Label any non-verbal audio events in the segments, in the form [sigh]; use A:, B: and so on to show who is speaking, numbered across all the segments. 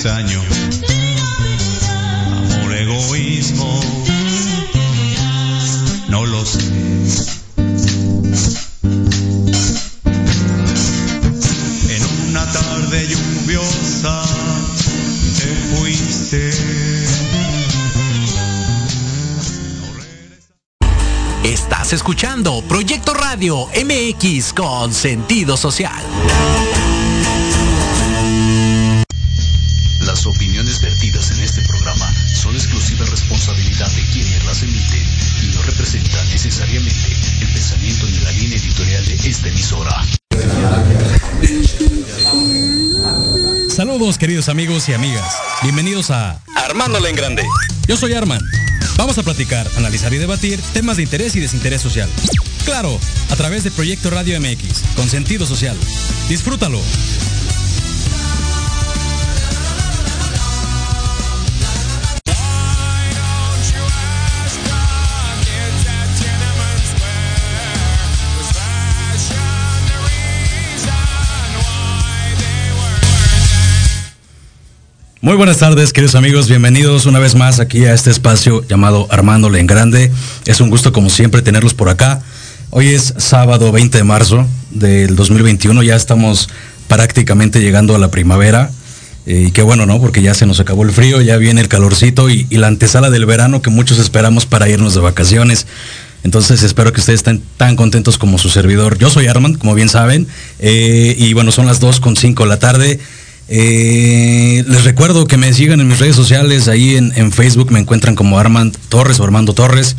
A: extraño, amor, egoísmo, no lo sé. En una tarde lluviosa te fuiste.
B: Estás escuchando Proyecto Radio MX con sentido social.
C: Queridos amigos y amigas. Bienvenidos a
B: Armándola en grande.
C: Yo soy Arman. Vamos a platicar, analizar y debatir temas de interés y desinterés social. Claro, a través de Proyecto Radio MX, con sentido social. Disfrútalo. Muy buenas tardes, queridos amigos. Bienvenidos una vez más aquí a este espacio llamado Armándole en Grande. Es un gusto, como siempre, tenerlos por acá. Hoy es sábado 20 de marzo del 2021. Ya estamos prácticamente llegando a la primavera. Eh, y qué bueno, ¿no? Porque ya se nos acabó el frío, ya viene el calorcito y, la antesala del verano que muchos esperamos para irnos de vacaciones. Entonces espero que ustedes estén tan contentos como su servidor. Yo soy Armand, como bien saben. eh, y bueno, son las 2 con 5 de la tarde. Eh, les recuerdo que me sigan en mis redes sociales, ahí en, Facebook me encuentran como Armand Torres o Armando Torres.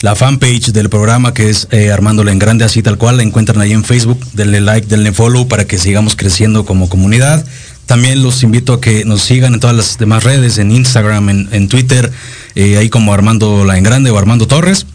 C: La fanpage del programa que es eh, Armándole en Grande, así tal cual, la encuentran ahí en Facebook. Denle like, denle follow para que sigamos creciendo como comunidad. También los invito a que nos sigan en todas las demás redes, en Instagram, en, Twitter, eh, ahí como Armando La en Grande o Armando Torres.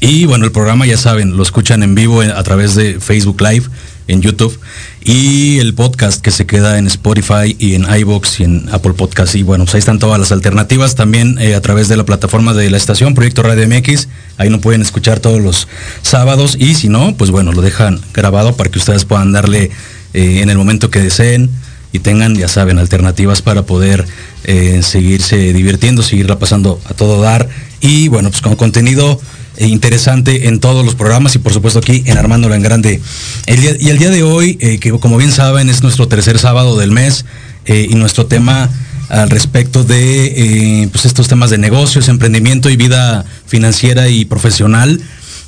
C: Y bueno, el programa ya saben, lo escuchan en vivo en- a través de Facebook Live, en YouTube, y el podcast que se queda en Spotify y en iBox y en Apple Podcast. Y bueno, pues ahí están todas las alternativas también eh, a través de la plataforma de la estación Proyecto Radio MX. Ahí no pueden escuchar todos los sábados y si no, pues bueno, lo dejan grabado para que ustedes puedan darle eh, en el momento que deseen y tengan, ya saben, alternativas para poder eh, seguirse divirtiendo, seguirla pasando a todo dar. Y bueno, pues con contenido interesante en todos los programas y por supuesto aquí en Armándolo en Grande. El día- y el día de hoy, eh, que como bien saben es nuestro tercer sábado del mes eh, y nuestro tema al respecto de eh, pues estos temas de negocios, emprendimiento y vida financiera y profesional.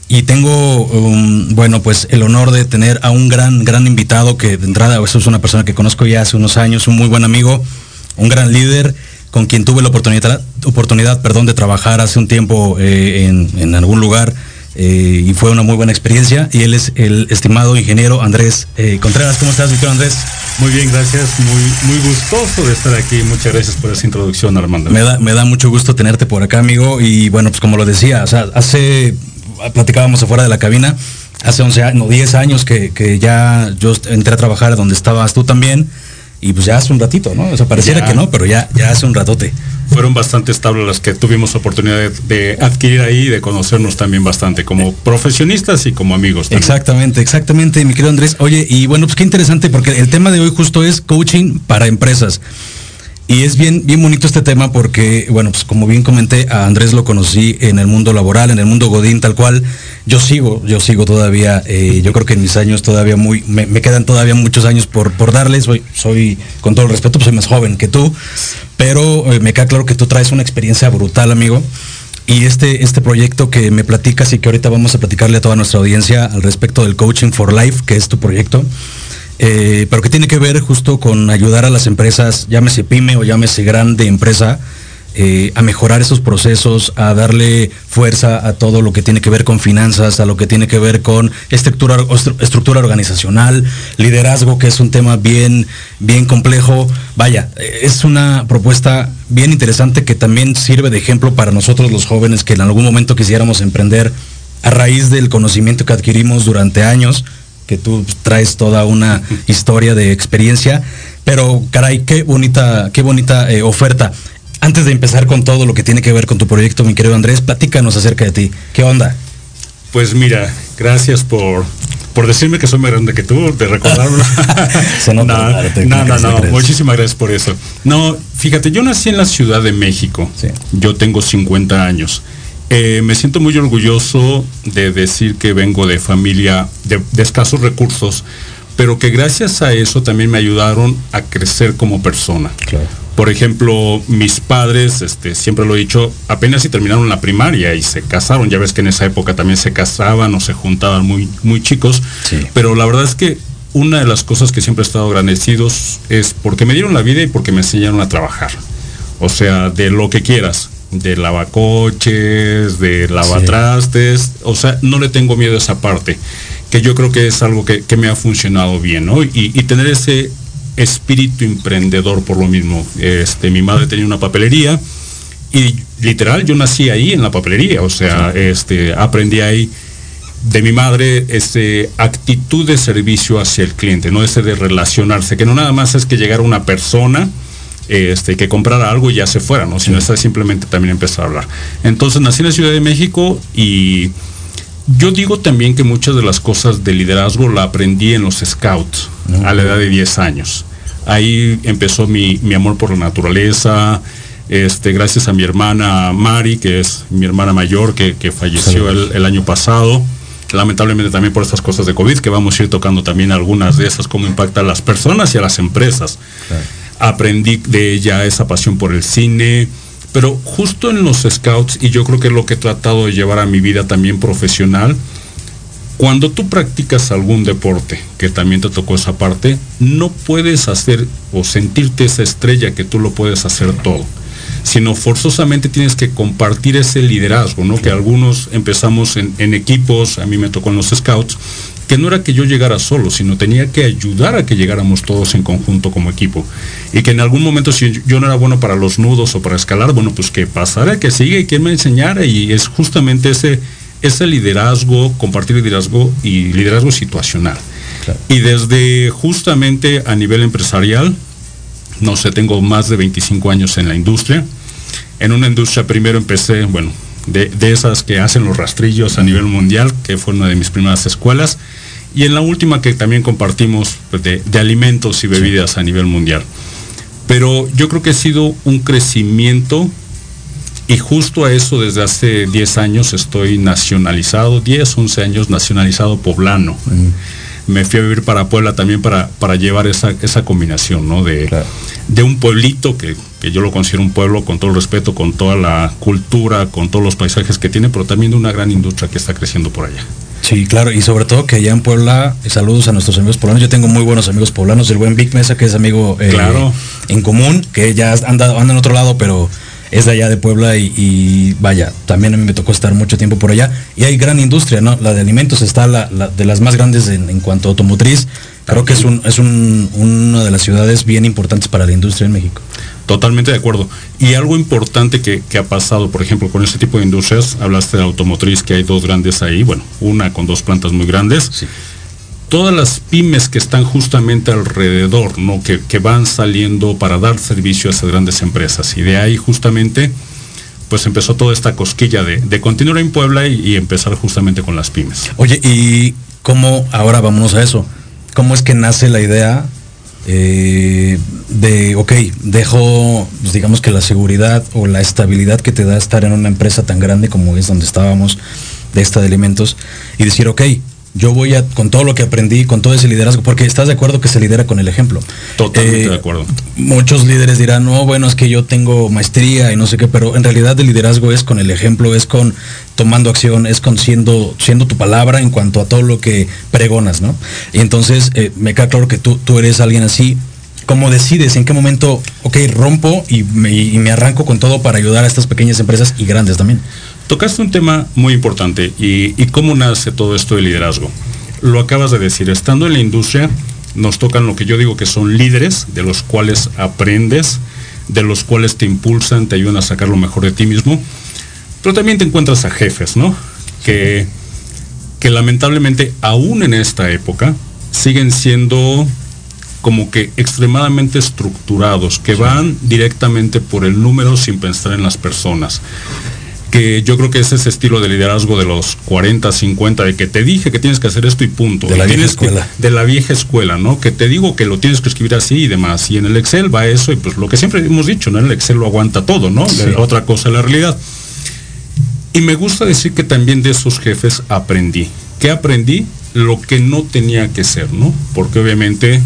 C: Y tengo, um, bueno, pues el honor de tener a un gran, gran invitado que de entrada eso es una persona que conozco ya hace unos años, un muy buen amigo, un gran líder con quien tuve la oportunidad, oportunidad perdón, de trabajar hace un tiempo eh, en, en algún lugar eh, y fue una muy buena experiencia. Y él es el estimado ingeniero Andrés eh, Contreras. ¿Cómo estás, Víctor Andrés?
D: Muy bien, gracias. Muy, muy gustoso de estar aquí. Muchas gracias por esa introducción, Armando.
C: Me da, me da mucho gusto tenerte por acá, amigo. Y bueno, pues como lo decía, o sea, hace, platicábamos afuera de la cabina, hace 11 años, no, 10 años que, que ya yo entré a trabajar donde estabas tú también y pues ya hace un ratito, ¿no? O sea, pareciera
D: Ya.
C: que no, pero ya, ya hace un ratote.
D: Fueron bastantes tablas las que tuvimos oportunidad de, de adquirir ahí y de conocernos también bastante, como profesionistas y como amigos. también.
C: Exactamente, exactamente, mi querido Andrés. Oye, y bueno, pues qué interesante, porque el tema de hoy justo es coaching para empresas. Y es bien, bien bonito este tema porque, bueno, pues como bien comenté, a Andrés lo conocí en el mundo laboral, en el mundo Godín, tal cual. Yo sigo, yo sigo todavía, eh, yo creo que en mis años todavía muy, me, quedan todavía muchos años por, por darles. Soy, soy, con todo el respeto, pues soy más joven que tú, pero eh, me queda claro que tú traes una experiencia brutal, amigo. Y este, este proyecto que me platicas y que ahorita vamos a platicarle a toda nuestra audiencia al respecto del Coaching for Life, que es tu proyecto, eh, pero que tiene que ver justo con ayudar a las empresas, llámese pyme o llámese grande empresa, eh, a mejorar esos procesos, a darle fuerza a todo lo que tiene que ver con finanzas, a lo que tiene que ver con estructura, estructura organizacional, liderazgo, que es un tema bien, bien complejo. Vaya, eh, es una propuesta bien interesante que también sirve de ejemplo para nosotros los jóvenes que en algún momento quisiéramos emprender a raíz del conocimiento que adquirimos durante años, que tú traes toda una [laughs] historia de experiencia, pero caray, qué bonita, qué bonita eh, oferta. Antes de empezar con todo lo que tiene que ver con tu proyecto, mi querido Andrés, platícanos acerca de ti. ¿Qué onda?
D: Pues mira, gracias por, por decirme que soy más grande que tú, de recordarlo. No, [laughs] [laughs] no, no, no, muchísimas gracias por eso. No, fíjate, yo nací en la Ciudad de México.
C: Sí.
D: Yo tengo 50 años. Eh, me siento muy orgulloso de decir que vengo de familia de, de escasos recursos, pero que gracias a eso también me ayudaron a crecer como persona.
C: Claro.
D: Por ejemplo, mis padres, este, siempre lo he dicho, apenas si terminaron la primaria y se casaron. Ya ves que en esa época también se casaban o se juntaban muy, muy chicos.
C: Sí.
D: Pero la verdad es que una de las cosas que siempre he estado agradecidos es porque me dieron la vida y porque me enseñaron a trabajar. O sea, de lo que quieras. De lavacoches, de lavatrastes. O sea, no le tengo miedo a esa parte. Que yo creo que es algo que, que me ha funcionado bien, ¿no? Y, y tener ese espíritu emprendedor por lo mismo. Este, mi madre tenía una papelería y literal yo nací ahí en la papelería, o sea, este, aprendí ahí de mi madre este actitud de servicio hacia el cliente, no ese de relacionarse, que no nada más es que llegara una persona este, que comprara algo y ya se fuera, ¿no? Sino esa simplemente también empezar a hablar. Entonces nací en la Ciudad de México y yo digo también que muchas de las cosas de liderazgo la aprendí en los scouts a la edad de 10 años. Ahí empezó mi, mi amor por la naturaleza, este, gracias a mi hermana Mari, que es mi hermana mayor, que, que falleció el, el año pasado. Lamentablemente también por estas cosas de COVID, que vamos a ir tocando también algunas de esas, cómo impacta a las personas y a las empresas. Aprendí de ella esa pasión por el cine, pero justo en los scouts, y yo creo que es lo que he tratado de llevar a mi vida también profesional, cuando tú practicas algún deporte, que también te tocó esa parte, no puedes hacer o sentirte esa estrella que tú lo puedes hacer todo, sino forzosamente tienes que compartir ese liderazgo, ¿no? Que algunos empezamos en, en equipos, a mí me tocó en los scouts, que no era que yo llegara solo, sino tenía que ayudar a que llegáramos todos en conjunto como equipo. Y que en algún momento si yo no era bueno para los nudos o para escalar, bueno, pues que pasara, que siga y que me enseñara. Y es justamente ese, ese liderazgo, compartir liderazgo y liderazgo situacional.
C: Claro.
D: Y desde justamente a nivel empresarial, no sé, tengo más de 25 años en la industria. En una industria primero empecé, bueno, de, de esas que hacen los rastrillos a nivel mundial, que fue una de mis primeras escuelas. Y en la última que también compartimos pues, de, de alimentos y bebidas a nivel mundial. Pero yo creo que ha sido un crecimiento y justo a eso desde hace 10 años estoy nacionalizado, 10, 11 años nacionalizado poblano. Me fui a vivir para Puebla también para, para llevar esa, esa combinación, ¿no? De,
C: Claro.
D: de un pueblito que, que yo lo considero un pueblo con todo el respeto, con toda la cultura, con todos los paisajes que tiene, pero también de una gran industria que está creciendo por allá.
C: Sí, claro, y sobre todo que allá en Puebla, eh, saludos a nuestros amigos poblanos. Yo tengo muy buenos amigos poblanos, el buen Vic Mesa, que es amigo eh,
D: Claro.
C: en común, que ya anda, anda en otro lado, pero es de allá de Puebla y, y vaya, también a mí me tocó estar mucho tiempo por allá. Y hay gran industria, ¿no? La de alimentos está la, la de las más grandes en, en cuanto a automotriz. Creo que es, un, es un, una de las ciudades bien importantes para la industria en México.
D: Totalmente de acuerdo. Y algo importante que, que, ha pasado, por ejemplo, con este tipo de industrias, hablaste de automotriz, que hay dos grandes ahí, bueno, una con dos plantas muy grandes.
C: Sí.
D: Todas las pymes que están justamente alrededor, ¿no? Que, que, van saliendo para dar servicio a esas grandes empresas. Y de ahí justamente, pues empezó toda esta cosquilla de, de continuar en Puebla y, empezar justamente con las pymes.
C: Oye, ¿y cómo, ahora vámonos a eso, cómo es que nace la idea eh, de, ok, dejo, pues digamos que la seguridad o la estabilidad que te da estar en una empresa tan grande como es donde estábamos, de esta de alimentos, y decir, ok, yo voy a, con todo lo que aprendí, con todo ese liderazgo, porque estás de acuerdo que se lidera con el ejemplo.
D: Totalmente eh, de acuerdo.
C: Muchos líderes dirán, no, bueno, es que yo tengo maestría y no sé qué, pero en realidad el liderazgo es con el ejemplo, es con tomando acción, es con siendo, siendo tu palabra en cuanto a todo lo que pregonas, ¿no? Y entonces eh, me queda claro que tú, tú eres alguien así. ¿Cómo decides en qué momento, ok, rompo y me, y me arranco con todo para ayudar a estas pequeñas empresas y grandes también?
D: Tocaste un tema muy importante y, y, cómo nace todo esto de liderazgo. Lo acabas de decir, estando en la industria nos tocan lo que yo digo que son líderes de los cuales aprendes, de los cuales te impulsan, te ayudan a sacar lo mejor de ti mismo, pero también te encuentras a jefes, ¿no? Que, que lamentablemente aún en esta época siguen siendo como que extremadamente estructurados, que van directamente por el número sin pensar en las personas que yo creo que es ese estilo de liderazgo de los 40, 50, de que te dije que tienes que hacer esto y punto.
C: De la vieja escuela.
D: Que, de la vieja escuela, ¿no? Que te digo que lo tienes que escribir así y demás. Y en el Excel va eso y pues lo que siempre hemos dicho, ¿no? El Excel lo aguanta todo, ¿no? Sí. Otra cosa la realidad. Y me gusta decir que también de esos jefes aprendí. ¿Qué aprendí? Lo que no tenía que ser, ¿no? Porque obviamente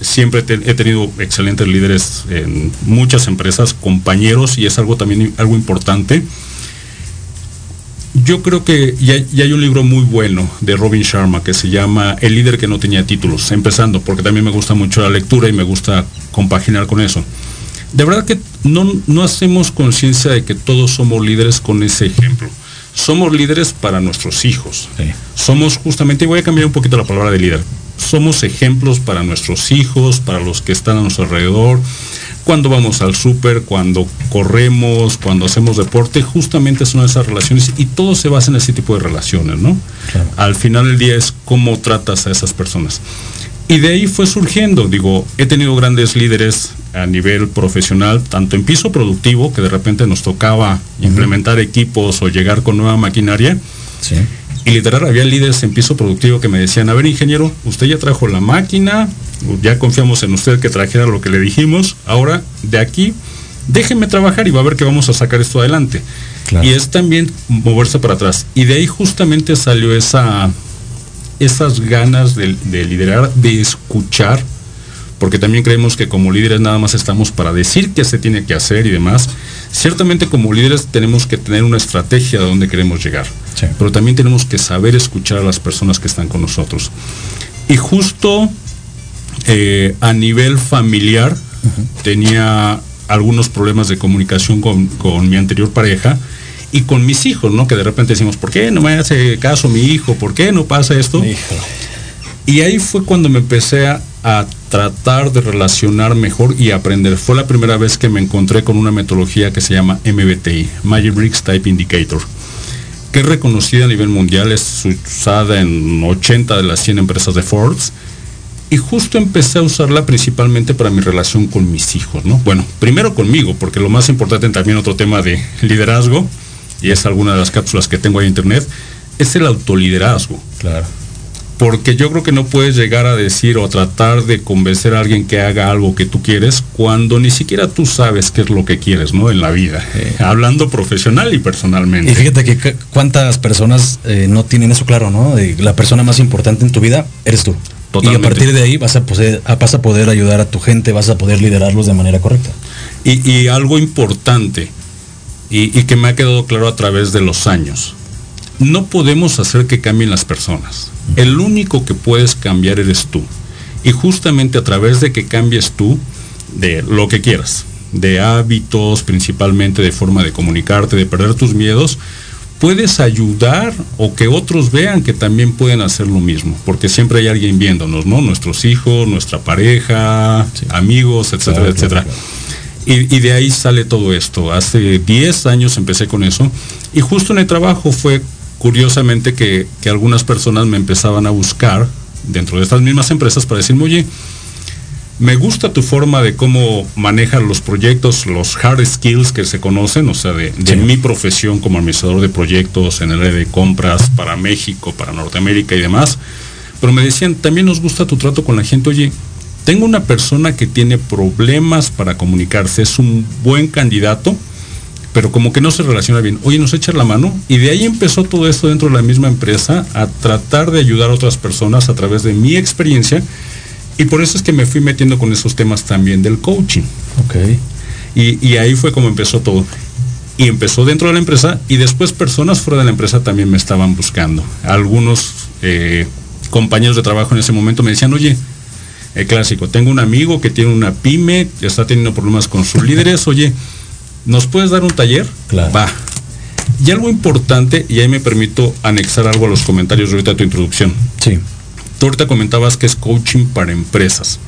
D: siempre te, he tenido excelentes líderes en muchas empresas, compañeros, y es algo también algo importante yo creo que ya, ya, hay un libro muy bueno de Robin Sharma que se llama El líder que no tenía títulos, empezando, porque también me gusta mucho la lectura y me gusta compaginar con eso. De verdad que no, no hacemos conciencia de que todos somos líderes con ese ejemplo. Somos líderes para nuestros hijos. Sí. Somos justamente, y voy a cambiar un poquito la palabra de líder, somos ejemplos para nuestros hijos, para los que están a nuestro alrededor, cuando vamos al súper, cuando corremos, cuando hacemos deporte, justamente son esas relaciones y todo se basa en ese tipo de relaciones, ¿no? Claro. Al final del día es cómo tratas a esas personas. Y de ahí fue surgiendo, digo, he tenido grandes líderes a nivel profesional, tanto en piso productivo, que de repente nos tocaba uh -huh. implementar equipos o llegar con nueva maquinaria.
C: Sí.
D: Y literal, había líderes en piso productivo que me decían, a ver, ingeniero, usted ya trajo la máquina, ya confiamos en usted que trajera lo que le dijimos, ahora de aquí déjeme trabajar y va a ver que vamos a sacar esto adelante. Claro. Y es también moverse para atrás. Y de ahí justamente salió esa, esas ganas de, de liderar, de escuchar, porque también creemos que como líderes nada más estamos para decir qué se tiene que hacer y demás. Ciertamente como líderes tenemos que tener una estrategia de dónde queremos llegar, sí. pero también tenemos que saber escuchar a las personas que están con nosotros. Y justo eh, a nivel familiar uh -huh. tenía algunos problemas de comunicación con, con, mi anterior pareja y con mis hijos, ¿no? Que de repente decimos, ¿por qué no me hace caso mi hijo? ¿Por qué no pasa esto?
C: Híjole.
D: Y ahí fue cuando me empecé a, a, tratar de relacionar mejor y aprender. Fue la primera vez que me encontré con una metodología que se llama MBTI, Magic Bricks Type Indicator, que es reconocida a nivel mundial, es usada en 80 de las 100 empresas de Forbes y justo empecé a usarla principalmente para mi relación con mis hijos, ¿no? Bueno, primero conmigo, porque lo más importante también otro tema de liderazgo, y es alguna de las cápsulas que tengo en internet, es el autoliderazgo.
C: Claro.
D: Porque yo creo que no puedes llegar a decir o a tratar de convencer a alguien que haga algo que tú quieres cuando ni siquiera tú sabes qué es lo que quieres, ¿no? En la vida, eh, hablando profesional y personalmente.
C: Y fíjate que cuántas personas eh, no tienen eso claro, ¿no? De la persona más importante en tu vida eres tú.
D: Totalmente.
C: Y a partir de ahí vas a, poder, vas a poder ayudar a tu gente, vas a poder liderarlos de manera correcta.
D: Y, y algo importante, y, y, que me ha quedado claro a través de los años, no podemos hacer que cambien las personas. El único que puedes cambiar eres tú. Y justamente a través de que cambies tú, de lo que quieras, de hábitos, principalmente de forma de comunicarte, de perder tus miedos, puedes ayudar o que otros vean que también pueden hacer lo mismo, porque siempre hay alguien viéndonos, ¿no? Nuestros hijos, nuestra pareja, amigos, etcétera,
C: Claro,
D: etcétera.
C: claro,
D: Y, y de ahí sale todo esto. Hace 10 años empecé con eso y justo en el trabajo fue curiosamente que, que algunas personas me empezaban a buscar dentro de estas mismas empresas para decirme, oye, me gusta tu forma de cómo manejas los proyectos, los hard skills que se conocen, o sea, de, de
C: Sí.
D: mi profesión como administrador de proyectos en el área de compras para México, para Norteamérica y demás. Pero me decían, también nos gusta tu trato con la gente. Oye, tengo una persona que tiene problemas para comunicarse, es un buen candidato, pero como que no se relaciona bien. Oye, nos echa la mano. Y de ahí empezó todo esto dentro de la misma empresa, a tratar de ayudar a otras personas a través de mi experiencia. Y por eso es que me fui metiendo con esos temas también del coaching.
C: Ok.
D: Y, y ahí fue como empezó todo. Y empezó dentro de la empresa y después personas fuera de la empresa también me estaban buscando. Algunos eh, compañeros de trabajo en ese momento me decían, oye, el clásico, tengo un amigo que tiene una pyme, está teniendo problemas con sus [laughs] líderes, oye, ¿nos puedes dar un taller?
C: Claro.
D: Va. Y algo importante, y ahí me permito anexar algo a los comentarios de ahorita de tu introducción.
C: Sí.
D: Tú ahorita comentabas que es coaching para empresas.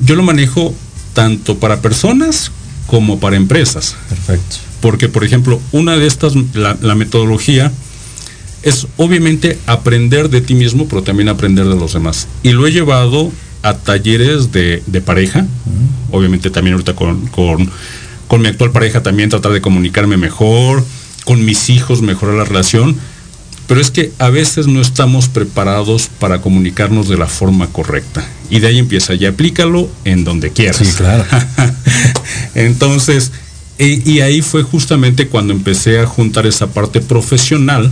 D: Yo lo manejo tanto para personas como para empresas.
C: Perfecto.
D: Porque, por ejemplo, una de estas, la, la metodología, es obviamente aprender de ti mismo, pero también aprender de los demás. Y lo he llevado a talleres de, de pareja, obviamente también ahorita con, con, con mi actual pareja también tratar de comunicarme mejor, con mis hijos mejorar la relación, pero es que a veces no estamos preparados para comunicarnos de la forma correcta. Y de ahí empieza, y aplícalo en donde quieras.
C: Sí, claro. [laughs]
D: Entonces, y, y ahí fue justamente cuando empecé a juntar esa parte profesional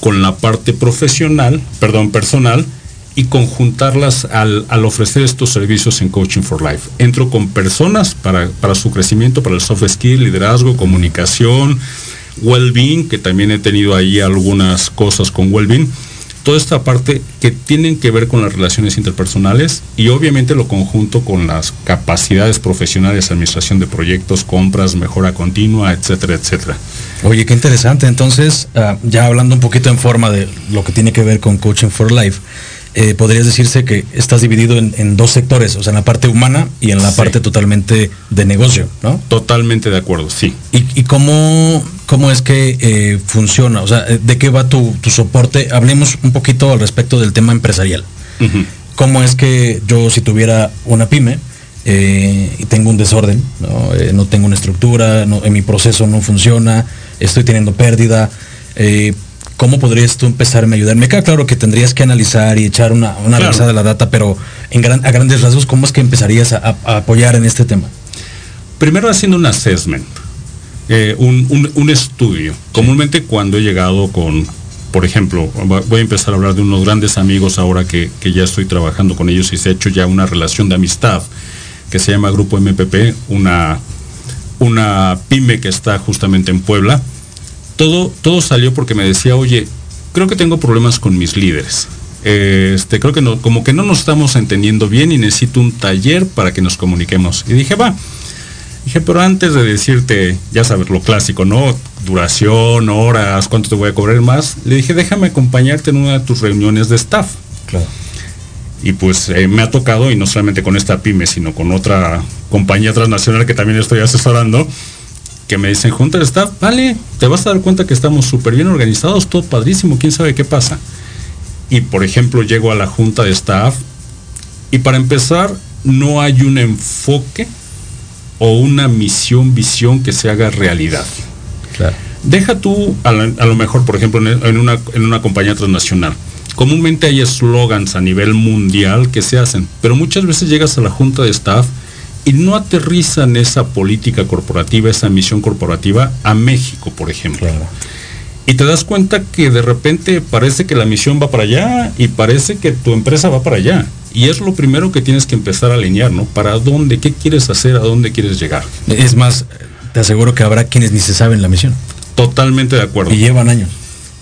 D: con la parte profesional, perdón, personal, y conjuntarlas al, al ofrecer estos servicios en Coaching for Life. Entro con personas para, para su crecimiento, para el soft skill, liderazgo, comunicación, well-being, que también he tenido ahí algunas cosas con well-being. Toda esta parte que tienen que ver con las relaciones interpersonales y obviamente lo conjunto con las capacidades profesionales, administración de proyectos, compras, mejora continua, etcétera, etcétera.
C: Oye, qué interesante. Entonces, ah, ya hablando un poquito en forma de lo que tiene que ver con Coaching for Life, eh, podrías decirse que estás dividido en, en dos sectores, o sea, en la parte humana y en la
D: Sí.
C: parte totalmente de negocio, ¿no?
D: Totalmente de acuerdo, sí.
C: ¿Y, y cómo, cómo es que eh, funciona? O sea, eh, ¿de qué va tu, tu soporte? Hablemos un poquito al respecto del tema empresarial. ¿Cómo es que yo si tuviera una pyme eh, y tengo un desorden, no, Eh, no tengo una estructura, no- en mi proceso no funciona, estoy teniendo pérdida, eh, ¿cómo podrías tú empezarme a ayudar? Me queda claro que tendrías que analizar y echar una, una
D: Claro.
C: revisada de la data, pero en gran- a grandes rasgos, ¿cómo es que empezarías a, apoyar en este tema?
D: Primero haciendo un assessment, eh, un, un- un estudio. Comúnmente cuando he llegado con, por ejemplo, voy a empezar a hablar de unos grandes amigos ahora que, que ya estoy trabajando con ellos y se ha hecho ya una relación de amistad que se llama Grupo MPP, una, una pyme que está justamente en Puebla. Todo, todo salió porque me decía, oye, creo que tengo problemas con mis líderes. Este, creo que no, como que no nos estamos entendiendo bien y necesito un taller para que nos comuniquemos. Y dije, va. Dije, pero antes de decirte, ya sabes, lo clásico, ¿no? Duración, horas, cuánto te voy a cobrar más, le dije, déjame acompañarte en una de tus reuniones de staff.
C: Claro.
D: Y pues eh, me ha tocado, y no solamente con esta pyme, sino con otra compañía transnacional que también estoy asesorando, que me dicen, junta de staff, vale, te vas a dar cuenta que estamos súper bien organizados, todo padrísimo, quién sabe qué pasa. Y por ejemplo, llego a la junta de staff, y para empezar, no hay un enfoque o una misión, visión que se haga realidad.
C: Claro.
D: Deja tú, a, la- a lo mejor, por ejemplo, en, en una, en una compañía transnacional. Comúnmente hay eslogans a nivel mundial que se hacen, pero muchas veces llegas a la junta de staff y no aterrizan esa política corporativa, esa misión corporativa a México, por ejemplo.
C: Claro.
D: Y te das cuenta que de repente parece que la misión va para allá y parece que tu empresa va para allá. Y es lo primero que tienes que empezar a alinear, ¿no? ¿Para dónde? ¿Qué quieres hacer? ¿A dónde quieres llegar?
C: Es más, te aseguro que habrá quienes ni se saben la misión
D: Totalmente de acuerdo.
C: y llevan años.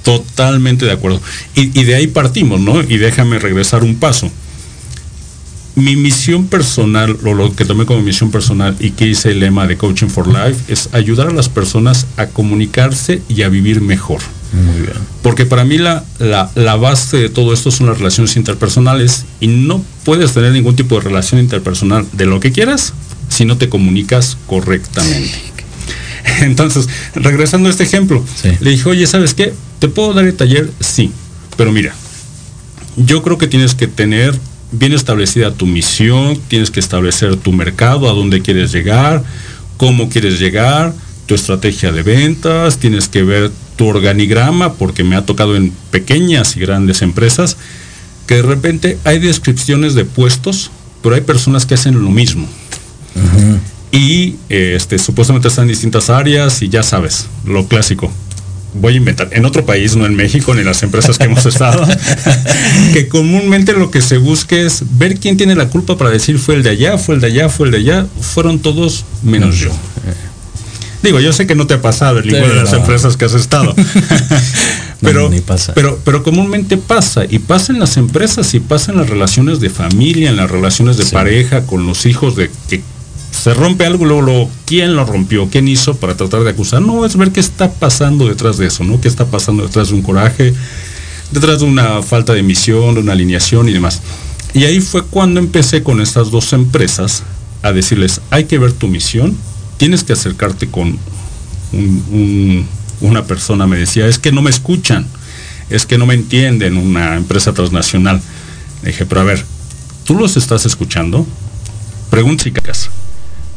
D: Totalmente de acuerdo. Y, y de ahí partimos, ¿no? Y déjame regresar un paso. Mi misión personal, o lo que tomé como misión personal y que hice el lema de Coaching for Life, es ayudar a las personas a comunicarse y a vivir mejor.
C: Muy bien.
D: Porque para mí la, la, la base de todo esto son las relaciones interpersonales y no puedes tener ningún tipo de relación interpersonal de lo que quieras si no te comunicas correctamente. [laughs] Entonces, regresando a este ejemplo,
C: Sí.
D: le dije, oye, ¿sabes qué? ¿Te puedo dar el taller? Sí, pero mira, yo creo que tienes que tener bien establecida tu misión, tienes que establecer tu mercado, a dónde quieres llegar, cómo quieres llegar, tu estrategia de ventas, tienes que ver tu organigrama, porque me ha tocado en pequeñas y grandes empresas, que de repente hay descripciones de puestos, pero hay personas que hacen lo mismo. Y este, supuestamente están en distintas áreas y ya sabes, lo clásico. Voy a inventar, en otro país, no en México, ni en las empresas que hemos estado, [laughs] que comúnmente lo que se busca es ver quién tiene la culpa para decir fue el de allá, fue el de allá, fue el de allá, fueron todos menos yo. Digo, yo sé que no te ha pasado en
C: Sí,
D: ninguna de las
C: no.
D: empresas que has estado. [laughs] [laughs] pero,
C: pasa.
D: pero, pero comúnmente pasa, y pasa en las empresas, y pasa en las relaciones de familia, en las relaciones de
C: Sí.
D: pareja, con los hijos, de que se rompe algo, luego, luego, ¿quién lo rompió? ¿Quién hizo para tratar de acusar? No, es ver qué está pasando detrás de eso, ¿no? ¿Qué está pasando detrás de un coraje, detrás de una falta de misión, de una alineación y demás. Y ahí fue cuando empecé con estas dos empresas a decirles, hay que ver tu misión, tienes que acercarte con un- un- una persona, me decía, es que no me escuchan, es que no me entienden, una empresa transnacional. Le dije, pero a ver, ¿tú los estás escuchando? Pregunta cacas.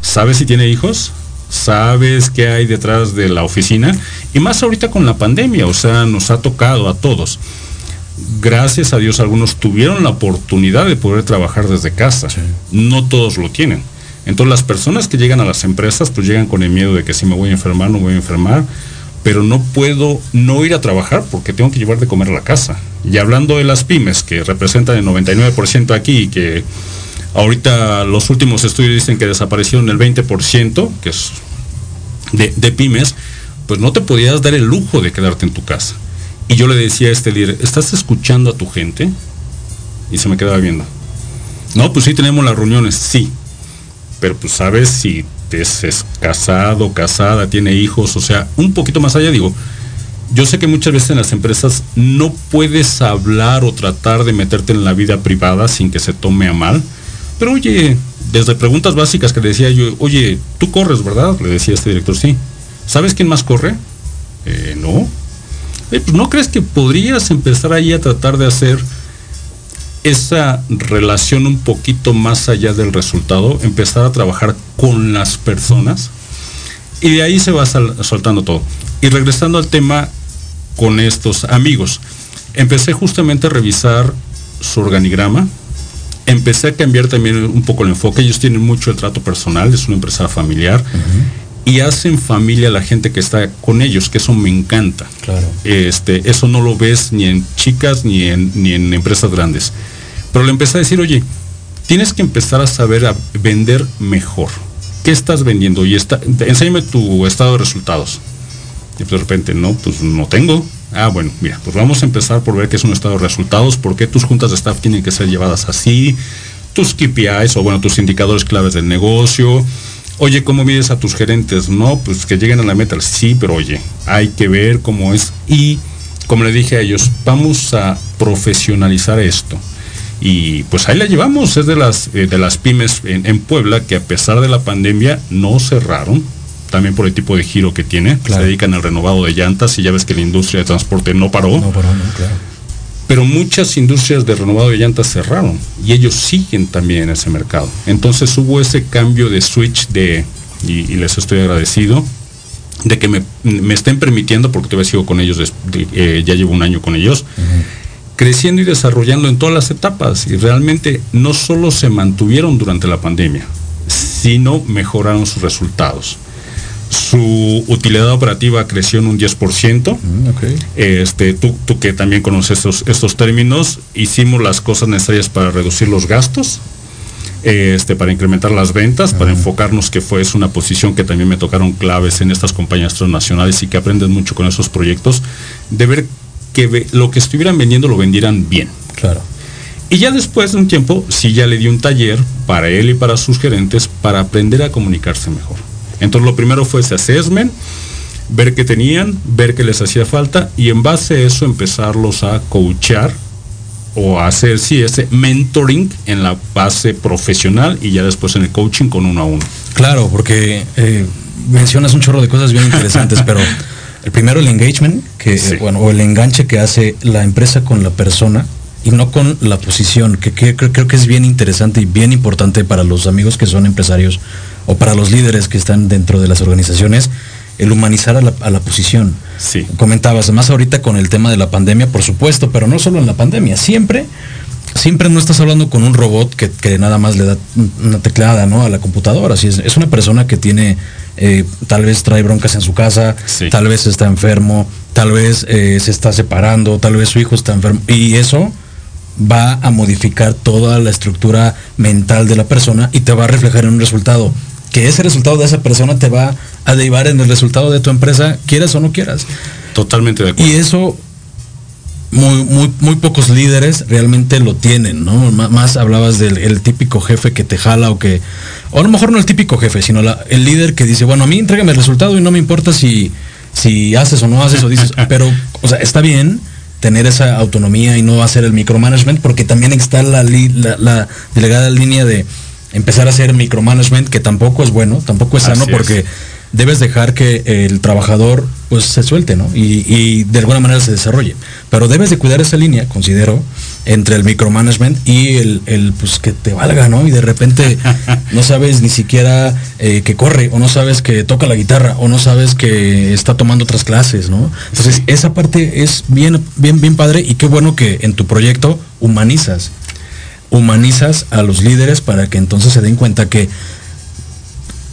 D: ¿Sabes si tiene hijos? ¿Sabes qué hay detrás de la oficina? Y más ahorita con la pandemia, o sea, nos ha tocado a todos. Gracias a Dios algunos tuvieron la oportunidad de poder trabajar desde casa.
C: Sí.
D: No todos lo tienen. Entonces las personas que llegan a las empresas pues llegan con el miedo de que si me voy a enfermar, no voy a enfermar, pero no puedo no ir a trabajar porque tengo que llevar de comer a la casa. Y hablando de las pymes, que representan el 99% aquí y que ahorita los últimos estudios dicen que desaparecieron el 20%, que es de, pymes, pues no te podías dar el lujo de quedarte en tu casa. Y yo le decía a este líder, ¿estás escuchando a tu gente? Y se me quedaba viendo. No, pues sí tenemos las reuniones, sí. Pero pues sabes si es, es casado, casada, tiene hijos, o sea, un poquito más allá digo, yo sé que muchas veces en las empresas no puedes hablar o tratar de meterte en la vida privada sin que se tome a mal. Pero oye, desde preguntas básicas que le decía yo, oye, tú corres, ¿verdad? Le decía este director, sí. ¿Sabes quién más corre? "Eh, no. "Eh, pues, ¿No crees que podrías empezar ahí a tratar de hacer esa relación un poquito más allá del resultado? Empezar a trabajar con las personas. Y de ahí se va sal- soltando todo. Y regresando al tema con estos amigos, empecé justamente a revisar su organigrama. Empecé a cambiar también un poco el enfoque. Ellos tienen mucho el trato personal, es una empresa familiar. Y hacen familia a la gente que está con ellos, que eso me encanta.
C: Claro.
D: Este, eso no lo ves ni en chicas ni en, ni en empresas grandes. Pero le empecé a decir, oye, tienes que empezar a saber a vender mejor. ¿Qué estás vendiendo? Y está, enséñame tu estado de resultados. Y de repente, no, pues no tengo. Ah, bueno, mira, pues vamos a empezar por ver qué es un estado de resultados, por qué tus juntas de staff tienen que ser llevadas así, tus KPIs o bueno, tus indicadores claves del negocio. Oye, ¿cómo mides a tus gerentes? No, pues que lleguen a la meta. Sí, pero oye, hay que ver cómo es. Y como le dije a ellos, vamos a profesionalizar esto. Y pues ahí la llevamos, es de las, eh, de las pymes en, en Puebla que a pesar de la pandemia no cerraron, también por el tipo de giro que tiene,
C: Claro.
D: se dedican al renovado de llantas y ya ves que la industria de transporte no paró,
C: No, pero no, claro.
D: pero muchas industrias de renovado de llantas cerraron y ellos siguen también en ese mercado. Entonces hubo ese cambio de switch de, y, y les estoy agradecido, de que me, me estén permitiendo, porque todavía sigo con ellos, de- eh, ya llevo un año con ellos, creciendo y desarrollando en todas las etapas. Y realmente no solo se mantuvieron durante la pandemia, sino mejoraron sus resultados. Su utilidad operativa creció en un 10%.
C: Mm, ok.
D: Este, tú, tú que también conoces estos, estos términos, hicimos las cosas necesarias para reducir los gastos, este, para incrementar las ventas, para enfocarnos que fue es una posición que también me tocaron claves en estas compañías transnacionales y que aprenden mucho con esos proyectos, de ver que ve- lo que estuvieran vendiendo lo vendieran bien.
C: Claro.
D: Y ya después de un tiempo, sí ya le di un taller para él y para sus gerentes para aprender a comunicarse mejor. Entonces lo primero fue ese assessment, ver qué tenían, ver qué les hacía falta y en base a eso empezarlos a coachar o a hacer sí ese mentoring en la base profesional y ya después en el coaching con uno a uno.
C: Claro, porque eh, mencionas un chorro de cosas bien interesantes, [laughs] pero el primero el engagement, que
D: Sí.
C: bueno, o el enganche que hace la empresa con la persona y no con la posición, que, que creo, creo que es bien interesante y bien importante para los amigos que son empresarios o para los líderes que están dentro de las organizaciones, el humanizar a la, a la posición.
D: Sí.
C: Comentabas, más ahorita con el tema de la pandemia, por supuesto, pero no solo en la pandemia, siempre, siempre no estás hablando con un robot que, que nada más le da una teclada ¿no? a la computadora. Si es, es una persona que tiene, eh, tal vez trae broncas en su casa,
D: Sí.
C: tal vez está enfermo, tal vez eh, se está separando, tal vez su hijo está enfermo. Y eso va a modificar toda la estructura mental de la persona y te va a reflejar en un resultado. Que ese resultado de esa persona te va a derivar en el resultado de tu empresa, quieras o no quieras.
D: Totalmente de acuerdo.
C: Y eso muy, muy, muy pocos líderes realmente lo tienen, ¿no? M- más hablabas del el típico jefe que te jala o que, o a lo mejor no el típico jefe, sino la- el líder que dice, bueno, a mí entrégame el resultado y no me importa si, si haces o no haces o dices, [laughs] pero, o sea, está bien tener esa autonomía y no hacer el micromanagement, porque también está la, li- la, la delegada línea de empezar a hacer micromanagement, que tampoco es bueno, tampoco es sano,
D: Así es.
C: porque debes dejar que el trabajador pues se suelte, ¿no? Y, y de alguna manera se desarrolle. Pero debes de cuidar esa línea, considero, entre el micromanagement y el, el, pues que te valga, ¿no? Y de repente [laughs] no sabes ni siquiera eh, que corre, o no sabes que toca la guitarra, o no sabes que está tomando otras clases, ¿no? Entonces, esa parte es bien, bien, bien padre y qué bueno que en tu proyecto humanizas. Humanizas a los líderes para que entonces se den cuenta que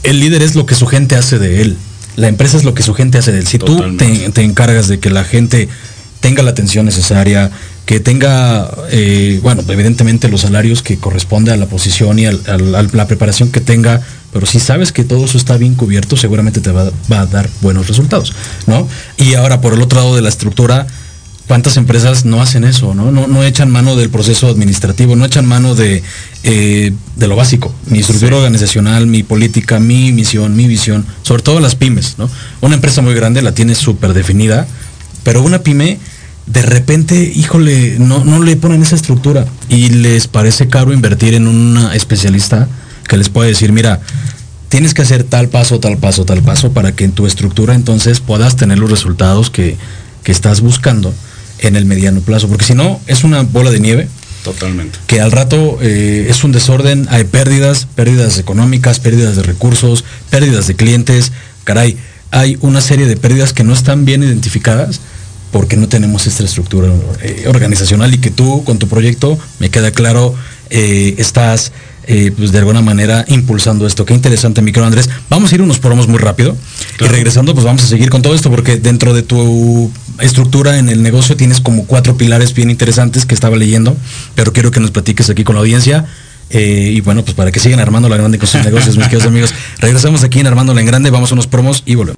C: el líder es lo que su gente hace de él. La empresa es lo que su gente hace de él. Si tú te, te encargas de que la gente tenga la atención necesaria, que tenga, eh, bueno, evidentemente los salarios que corresponde a la posición y al- al- a la preparación que tenga, pero si sabes que todo eso está bien cubierto, seguramente te va, va a dar buenos resultados, ¿no? Y ahora, por el otro lado de la estructura, ¿Cuántas empresas no hacen eso? No, no, no echan mano del proceso administrativo, no echan mano de, eh, de lo básico, mi estructura
D: Sí.
C: organizacional, mi política, mi misión, mi visión, sobre todo las pymes, ¿no? Una empresa muy grande la tiene súper definida, pero una pyme, de repente, híjole, no, no le ponen esa estructura y les parece caro invertir en una especialista que les pueda decir, mira, tienes que hacer tal paso, tal paso, tal paso para que en tu estructura entonces puedas tener los resultados que, que estás buscando en el mediano plazo, porque si no es una bola de nieve
D: Totalmente.
C: que al rato eh, es un desorden, hay pérdidas, pérdidas económicas, pérdidas de recursos, pérdidas de clientes, caray, hay una serie de pérdidas que no están bien identificadas porque no tenemos esta estructura eh, organizacional y que tú con tu proyecto, me queda claro, eh, estás eh, pues de alguna manera impulsando esto. Qué interesante, mi querido Andrés. Vamos a ir unos promos muy rápido
D: Claro.
C: y regresando pues vamos a seguir con todo esto porque dentro de tu estructura en el negocio tienes como cuatro pilares bien interesantes que estaba leyendo, pero quiero que nos platiques aquí con la audiencia. eh, y bueno, pues para que sigan armando la grande con sus negocios, mis queridos amigos. [laughs] Regresamos aquí en Armando la en Grande, vamos a unos promos y volvemos.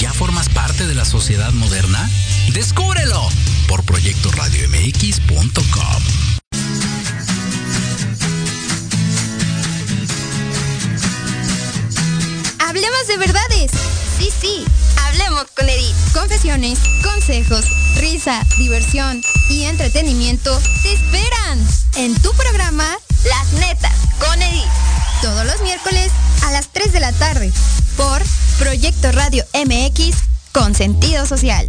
B: ya formas parte de la sociedad moderna? Descúbrelo por proyectoradiomx.com.
E: Hablemos de verdades. Sí, sí.
F: Hablemos con Edith.
E: Confesiones, consejos, risa, diversión y entretenimiento te esperan en tu programa
F: Las Netas con Edith.
E: Todos los miércoles a las 3 de la tarde por Proyecto Radio MX con sentido social.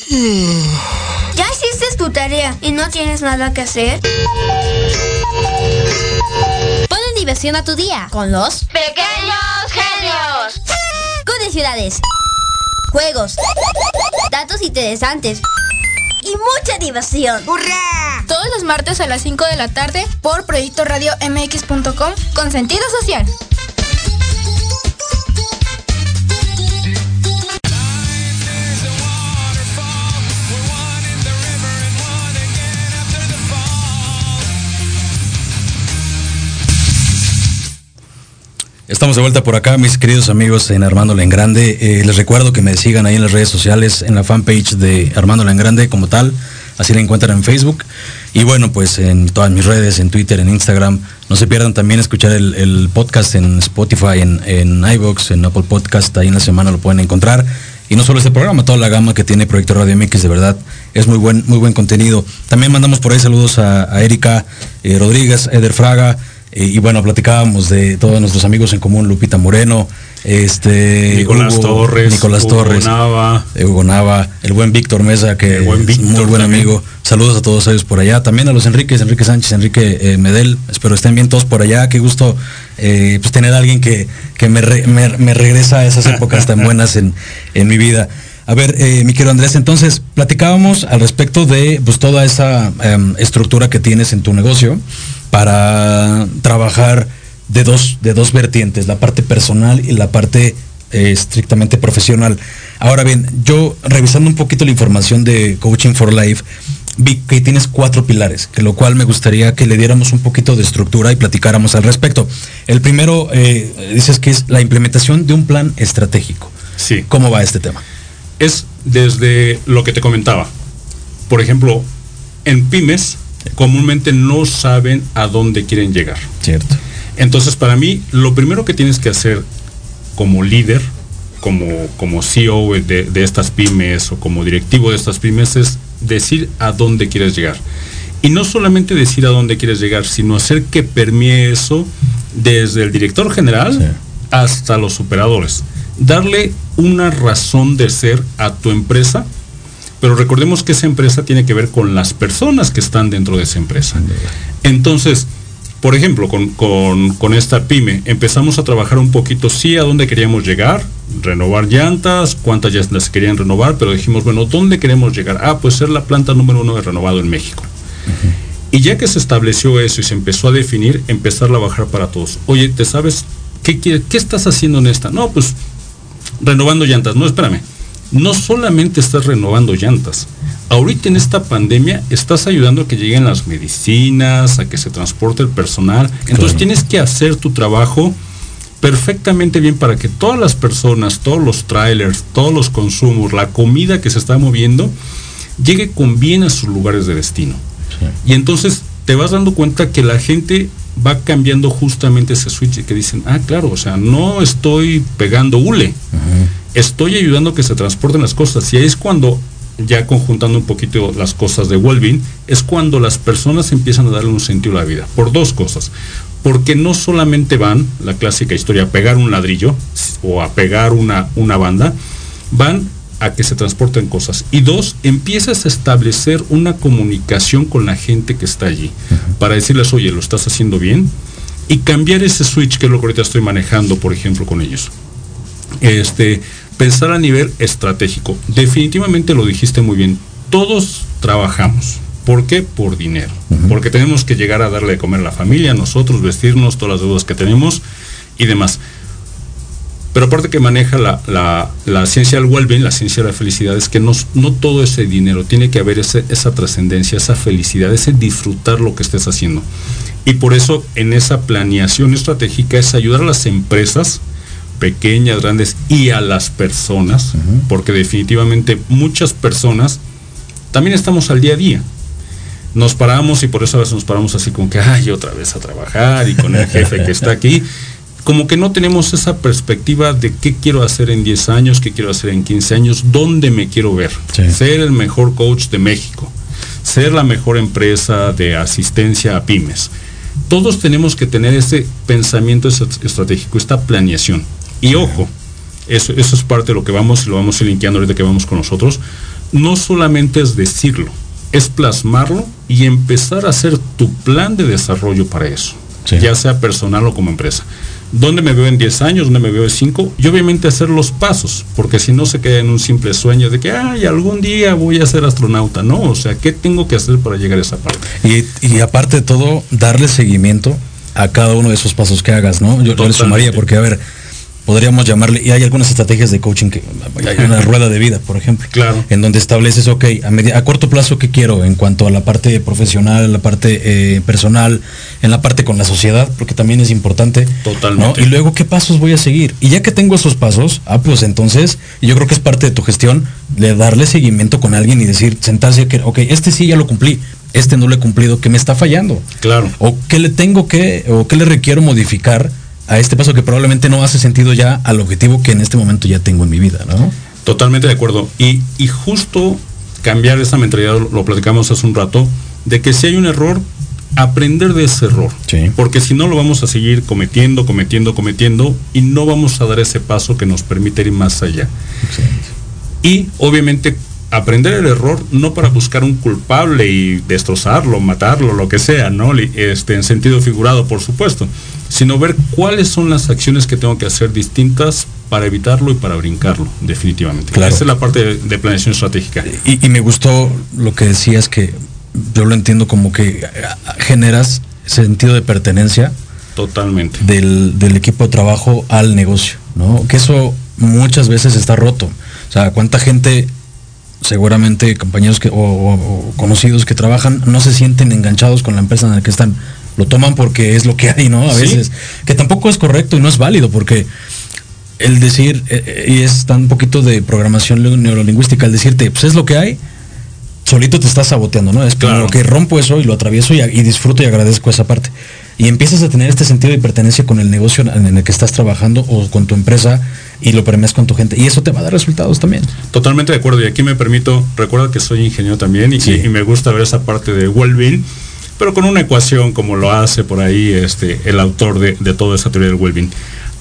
F: ¿Ya hiciste tu tarea y no tienes nada que hacer?
E: Ponle diversión a tu día con los
F: Pequeños Genios.
E: Con ciudades, juegos, datos interesantes y mucha diversión.
F: ¡Hurra!
E: Todos los martes a las 5 de la tarde por Proyecto Radio MX.com con sentido social.
C: Estamos de vuelta por acá, mis queridos amigos en Armando en Grande. Eh, les recuerdo que me sigan ahí en las redes sociales, en la fanpage de Armando en Grande como tal. Así la encuentran en Facebook. Y bueno, pues en todas mis redes, en Twitter, en Instagram. No se pierdan también escuchar el, podcast en Spotify, en, en iVoox, en Apple Podcast. Ahí en la semana lo pueden encontrar. Y no solo este programa, toda la gama que tiene Proyecto Radio MX, de verdad, es muy buen, muy buen contenido. También mandamos por ahí saludos a, a Erika eh, Rodríguez, Eder Fraga, eh, y bueno, platicábamos de todos nuestros amigos en común, Lupita Moreno, este
D: Nicolás
C: Hugo-
D: Torres,
C: Nicolás
D: Hugo
C: Torres,
D: Nava.
C: eh, Hugo Nava, el buen Víctor Mesa, que
D: El buen
C: es muy buen
D: también.
C: amigo. Saludos a todos ellos por allá. También a los Enriques, Enrique Sánchez, Enrique eh, Medel. Espero estén bien todos por allá. Qué gusto eh, pues tener a alguien que, que me, re- me- me regresa a esas épocas tan [laughs] buenas en, en mi vida. A ver, eh, mi querido Andrés, entonces platicábamos al respecto de pues, toda esa em, estructura que tienes en tu negocio para trabajar de dos, de dos vertientes, la parte personal y la parte eh, estrictamente profesional. Ahora bien, yo revisando un poquito la información de Coaching for Life, vi que tienes cuatro pilares, que lo cual me gustaría que le diéramos un poquito de estructura y platicáramos al respecto. El primero, eh, dices que es la implementación de un plan estratégico.
D: Sí.
C: ¿Cómo va este tema?
D: Es desde lo que te comentaba. Por ejemplo, en pymes comúnmente no saben a dónde quieren llegar.
C: Cierto.
D: Entonces, para mí, lo primero que tienes que hacer como líder, como, como CEO de, de estas pymes o como directivo de estas pymes es decir a dónde quieres llegar. Y no solamente decir a dónde quieres llegar, sino hacer que permee eso desde el director general
C: Sí.
D: hasta los operadores. Darle una razón de ser a tu empresa, pero recordemos que esa empresa tiene que ver con las personas que están dentro de esa empresa. Entonces, por ejemplo, con, con- con esta pyme, empezamos a trabajar un poquito, sí, a dónde queríamos llegar, renovar llantas, cuántas llantas se querían renovar, pero dijimos, bueno, ¿dónde queremos llegar? Ah, pues ser la planta número uno de renovado en México. Y ya que se estableció eso y se empezó a definir, empezar a bajar para todos. Oye, ¿te sabes qué, quiere- qué estás haciendo en esta? No, pues renovando llantas. No, espérame. No solamente estás renovando llantas. Ahorita en esta pandemia estás ayudando a que lleguen las medicinas, a que se transporte el personal. Entonces
C: Claro.
D: tienes que hacer tu trabajo perfectamente bien para que todas las personas, todos los trailers, todos los consumos, la comida que se está moviendo, llegue con bien a sus lugares de destino. Y entonces te vas dando cuenta que la gente va cambiando justamente ese switch que dicen, ah, claro, o sea, no estoy pegando hule, estoy ayudando a que se transporten las cosas. Y ahí es cuando, ya conjuntando un poquito las cosas de Wellbeing, es cuando las personas empiezan a darle un sentido a la vida, por dos cosas. Porque no solamente van, la clásica historia, a pegar un ladrillo o a pegar una, una banda, van a que se transporten cosas. Y dos, empiezas a establecer una comunicación con la gente que está allí, para decirles, oye, lo estás haciendo bien, y cambiar ese switch que es lo que ahorita estoy manejando, por ejemplo, con ellos. Este, pensar a nivel estratégico. Definitivamente lo dijiste muy bien. Todos trabajamos, ¿Por qué? Por dinero. Porque tenemos que llegar a darle de comer a la familia, nosotros, vestirnos, todas las deudas que tenemos y demás. Pero aparte que maneja la, ciencia del well-being, la ciencia de la felicidad, es que no, no todo ese dinero, tiene que haber esa trascendencia, esa felicidad, ese disfrutar lo que estés haciendo. Y por eso en esa planeación estratégica es ayudar a las empresas, pequeñas, grandes, y a las personas, porque definitivamente muchas personas también estamos al día a día. Nos paramos y por eso a veces nos paramos así como que, ay, otra vez a trabajar y con el jefe que está aquí [laughs] como que no tenemos esa perspectiva de qué quiero hacer en 10 años, qué quiero hacer en 15 años, dónde me quiero ver. Ser el mejor coach de México, ser la mejor empresa de asistencia a pymes. Todos tenemos que tener ese pensamiento estratégico, esta planeación. Y ojo, eso, eso es parte de lo que vamos, lo vamos a ir linkeando ahorita que vamos con nosotros. No solamente es decirlo, es plasmarlo y empezar a hacer tu plan de desarrollo para eso, ya sea personal o como empresa dónde me veo en 10 años, dónde me veo en 5, y obviamente hacer los pasos, porque si no se queda en un simple sueño de que, ay, algún día voy a ser astronauta, no, o sea, ¿qué tengo que hacer para llegar a esa parte?
C: Y, aparte de todo, darle seguimiento a cada uno de esos pasos que hagas, ¿no? Yo, yo le sumaría, porque, a ver, podríamos llamarle, y hay algunas estrategias de coaching que hay [laughs] una rueda de vida, por ejemplo,
D: claro.
C: en donde estableces, ok, a, a corto plazo, ¿qué quiero en cuanto a la parte profesional, la parte eh, personal, en la parte con la sociedad, porque también es importante.
D: Totalmente.
C: Y luego, ¿qué pasos voy a seguir? Y ya que tengo esos pasos, ah, pues entonces, yo creo que es parte de tu gestión, de darle seguimiento con alguien y decir, sentarse, que, ok, este sí ya lo cumplí, este no lo he cumplido, ¿qué me está fallando?
D: Claro.
C: O qué le tengo que, o qué le requiero modificar a este paso que probablemente no hace sentido ya al objetivo que en este momento ya tengo en mi vida, ¿no?
D: Totalmente de acuerdo. Y, justo cambiar esa mentalidad, lo, platicamos hace un rato, de que si hay un error, aprender de ese error. Porque si no lo vamos a seguir cometiendo, cometiendo, cometiendo y no vamos a dar ese paso que nos permite ir más allá. Y obviamente aprender el error no para buscar un culpable y destrozarlo, matarlo, lo que sea, ¿no? Este, en sentido figurado, por supuesto, sino ver cuáles son las acciones que tengo que hacer distintas para evitarlo y para brincarlo, definitivamente.
C: Claro.
D: Esa es la parte de, planeación estratégica.
C: Y, me gustó lo que decías que yo lo entiendo como que generas sentido de pertenencia.
D: Totalmente.
C: Del, equipo de trabajo al negocio, ¿no? Que eso muchas veces está roto. O sea, cuánta gente seguramente compañeros que, o, conocidos que trabajan no se sienten enganchados con la empresa en la que están lo toman porque es lo que hay, ¿no? A veces. Que tampoco es correcto y no es válido porque el decir, eh, eh, y es tan poquito de programación neurolingüística, el decirte, pues es lo que hay, solito te estás saboteando, ¿no? Es claro. que rompo eso y lo atravieso y, disfruto y agradezco esa parte. Y empiezas a tener este sentido de pertenencia con el negocio en el que estás trabajando o con tu empresa y lo premias con tu gente. Y eso te va a dar resultados también.
D: Totalmente de acuerdo. Y aquí me permito, recuerda que soy ingeniero también y, y me gusta ver esa parte de well-being pero con una ecuación como lo hace por ahí este, el autor de, toda esa teoría del well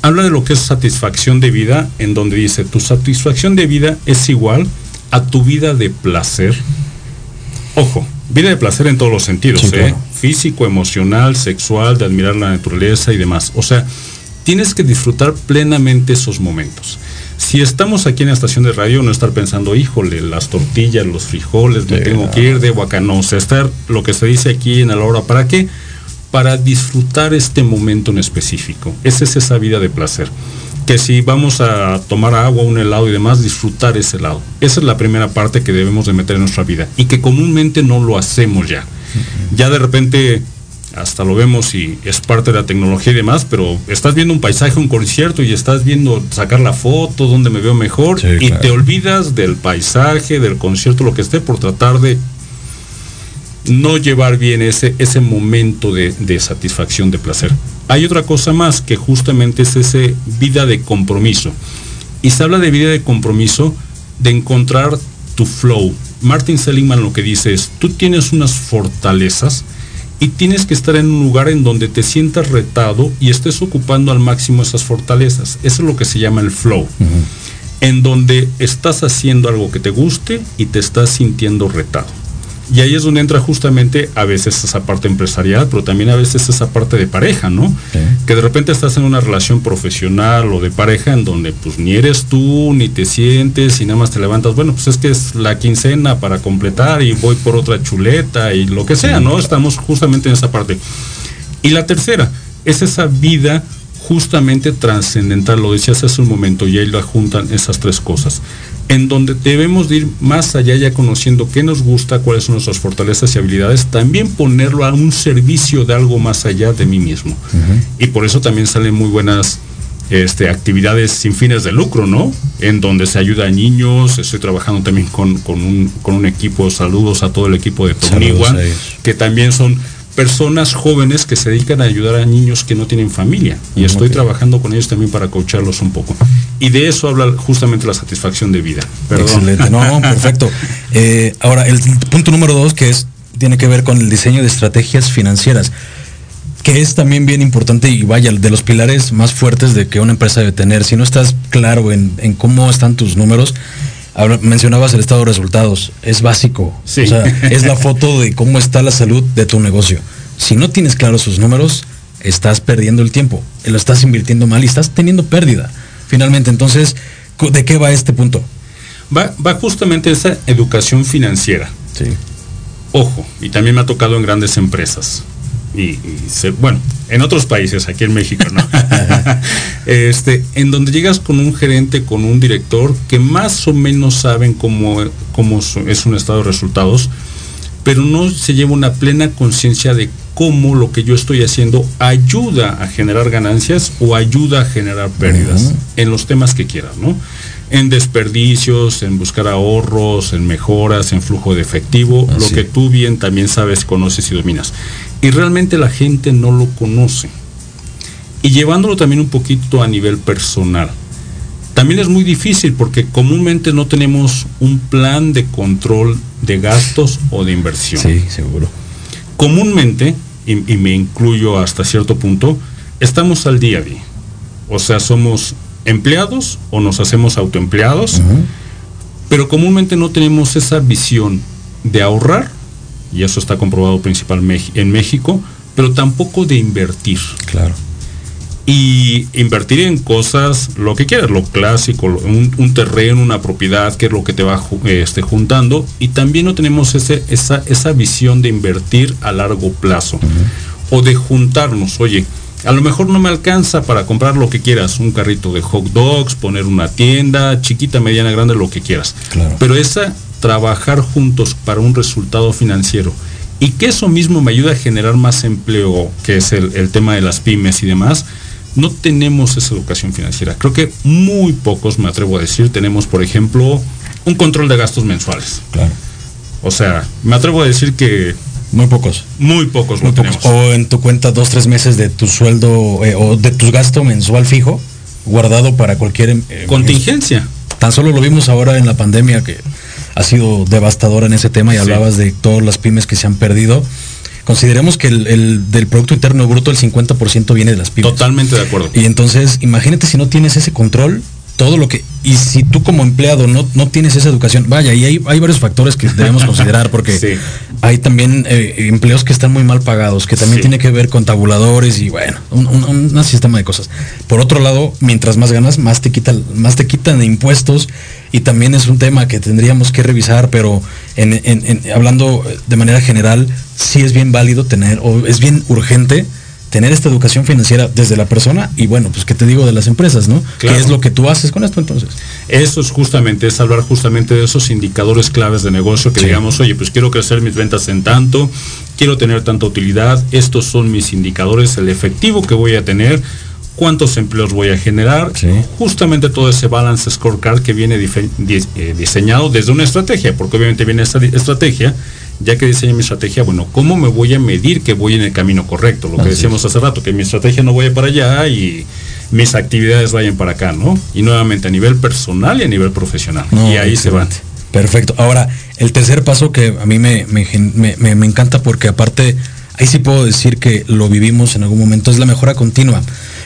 D: Habla de lo que es satisfacción de vida, en donde dice, tu satisfacción de vida es igual a tu vida de placer. Ojo, vida de placer en todos los sentidos, ¿eh? físico, emocional, sexual, de admirar la naturaleza y demás. O sea, tienes que disfrutar plenamente esos momentos si estamos aquí en la estación de radio, no estar pensando, híjole, las tortillas, los frijoles, me tengo que ir de Huacano. O sea, estar lo que se dice aquí en la hora, ¿para qué? Para disfrutar este momento en específico. Esa es esa vida de placer. Que si vamos a tomar agua, un helado y demás, disfrutar ese helado. Esa es la primera parte que debemos de meter en nuestra vida y que comúnmente no lo hacemos ya. Ya de repente hasta lo vemos y es parte de la tecnología y demás, pero estás viendo un paisaje, un concierto y estás viendo sacar la foto, donde me veo mejor, y te olvidas del paisaje, del concierto, lo que esté, por tratar de no llevar bien ese, ese momento de, de satisfacción, de placer. Hay otra cosa más que justamente es ese vida de compromiso. Y se habla de vida de compromiso, de encontrar tu flow. Martin Seligman lo que dice es, tú tienes unas fortalezas, y tienes que estar en un lugar en donde te sientas retado y estés ocupando al máximo esas fortalezas. Eso es lo que se llama el flow. En donde estás haciendo algo que te guste y te estás sintiendo retado. Y ahí es donde entra justamente a veces esa parte empresarial, pero también a veces esa parte de pareja, ¿no? Que de repente estás en una relación profesional o de pareja en donde pues ni eres tú, ni te sientes y nada más te levantas, bueno, pues es que es la quincena para completar y voy por otra chuleta y lo que sea, ¿no? Estamos justamente en esa parte. Y la tercera es esa vida justamente trascendental, lo decías hace un momento, y ahí la juntan esas tres cosas, en donde debemos de ir más allá ya conociendo qué nos gusta, cuáles son nuestras fortalezas y habilidades, también ponerlo a un servicio de algo más allá de mí mismo. Y por eso también salen muy buenas este, actividades sin fines de lucro, ¿no? En donde se ayuda a niños, estoy trabajando también con, un, equipo, saludos a todo el equipo de Tomigua, que también son personas jóvenes que se dedican a ayudar a niños que no tienen familia. Y estoy trabajando con ellos también para coacharlos un poco. Y de eso habla justamente la satisfacción de vida.
C: Excelente. No, perfecto. [laughs] Eh, ahora, el punto número dos, que es, tiene que ver con el diseño de estrategias financieras que es también bien importante y vaya, de los pilares más fuertes de que una empresa debe tener. Si no estás claro en, cómo están tus números, mencionabas el estado de resultados, es básico. O sea, es la foto de cómo está la salud de tu negocio. Si no tienes claros sus números, estás perdiendo el tiempo, lo estás invirtiendo mal y estás teniendo pérdida. Finalmente, entonces, ¿de qué va este punto?
D: Va, va justamente esa educación financiera.
C: Sí.
D: Ojo, y también me ha tocado en grandes empresas. Y, bueno, en otros países, aquí en México, ¿no? [laughs] este, en donde llegas con un gerente, con un director que más o menos saben cómo, cómo es un estado de resultados, pero no se lleva una plena conciencia de cómo lo que yo estoy haciendo ayuda a generar ganancias o ayuda a generar pérdidas en los temas que quieras, ¿no? En desperdicios, en buscar ahorros, en mejoras, en flujo de efectivo, lo que tú bien también sabes, conoces y dominas. Y realmente la gente no lo conoce. Y llevándolo también un poquito a nivel personal también es muy difícil porque comúnmente no tenemos un plan de control de gastos o de inversión.
C: Sí, seguro.
D: Comúnmente, y, me incluyo hasta cierto punto, estamos al día a día. O sea, somos empleados o nos hacemos autoempleados, pero comúnmente no tenemos esa visión de ahorrar, y eso está comprobado principalmente en México, pero tampoco de invertir.
C: Claro
D: y invertir en cosas, lo que quieras, lo clásico, un, terreno, una propiedad, que es lo que te va este, juntando, y también no tenemos ese, esa, esa visión de invertir a largo plazo, o de juntarnos, oye, a lo mejor no me alcanza para comprar lo que quieras, un carrito de hot dogs, poner una tienda, chiquita, mediana, grande, lo que quieras. Pero esa, trabajar juntos para un resultado financiero y que eso mismo me ayuda a generar más empleo, que es el, el tema de las pymes y demás, no tenemos esa educación financiera. Creo que muy pocos, me atrevo a decir, tenemos, por ejemplo, un control de gastos mensuales.
C: Claro.
D: O sea, me atrevo a decir que...
C: Muy pocos.
D: Muy pocos muy pocos.
C: O en tu cuenta dos, tres meses de tu sueldo eh, o de tu gasto mensual fijo, guardado para cualquier...
D: Eh, Contingencia.
C: Tan solo lo vimos ahora en la pandemia que ha sido devastadora en ese tema y hablabas de todas las pymes que se han perdido consideremos que el, del Producto Interno Bruto el 50% viene de las pymes.
D: Totalmente de acuerdo.
C: Y entonces, imagínate si no tienes ese control, todo lo que... Y si tú como empleado no, no tienes esa educación, vaya, y hay, hay varios factores que debemos considerar, porque [laughs] hay también eh, empleos que están muy mal pagados, que también tiene que ver con tabuladores y bueno, un, sistema de cosas. Por otro lado, mientras más ganas, más te quitan, más te quitan de impuestos y también es un tema que tendríamos que revisar, pero en, hablando de manera general, sí es bien válido tener, o es bien urgente tener esta educación financiera desde la persona y bueno, pues qué te digo de las empresas, ¿no? ¿Qué es lo que tú haces con esto entonces?
D: Eso es justamente, es hablar justamente de esos indicadores claves de negocio que digamos, oye, pues quiero crecer mis ventas en tanto, quiero tener tanta utilidad, estos son mis indicadores, el efectivo que voy a tener, cuántos empleos voy a generar, justamente todo ese balance scorecard que viene eh, diseñado desde una estrategia, porque obviamente viene esta estrategia, ya que diseñé mi estrategia, bueno, ¿cómo me voy a medir que voy en el camino correcto? Lo que decíamos hace rato, que mi estrategia no vaya para allá y mis actividades vayan para acá, ¿no? Y nuevamente a nivel personal y a nivel profesional. y ahí se va.
C: Perfecto. Ahora, el tercer paso que a mí me, me encanta porque aparte, ahí sí puedo decir que lo vivimos en algún momento, es la mejora continua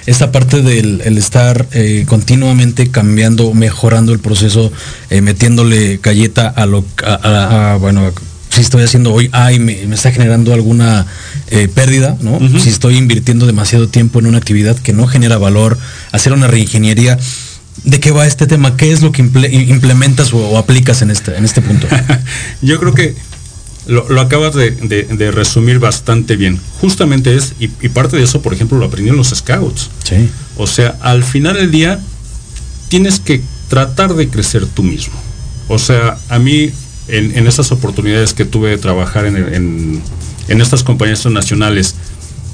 C: esta parte del estar eh, continuamente cambiando, mejorando el proceso, eh, metiéndole galleta a lo, a, bueno, si estoy haciendo hoy A y me, me está generando alguna eh, pérdida, ¿no? Si estoy invirtiendo demasiado tiempo en una actividad que no genera valor, hacer una reingeniería. ¿De qué va este tema? ¿Qué es lo que imple- implementas o, o aplicas en este, en este punto? [laughs]
D: Yo creo que lo, lo acabas de, de- de resumir bastante bien. Justamente es, y, y parte de eso, por ejemplo, lo aprendí en los scouts.
C: Sí.
D: O sea, al final del día, tienes que tratar de crecer tú mismo. O sea, a mí, en, en estas oportunidades que tuve de trabajar en, en- en estas compañías nacionales,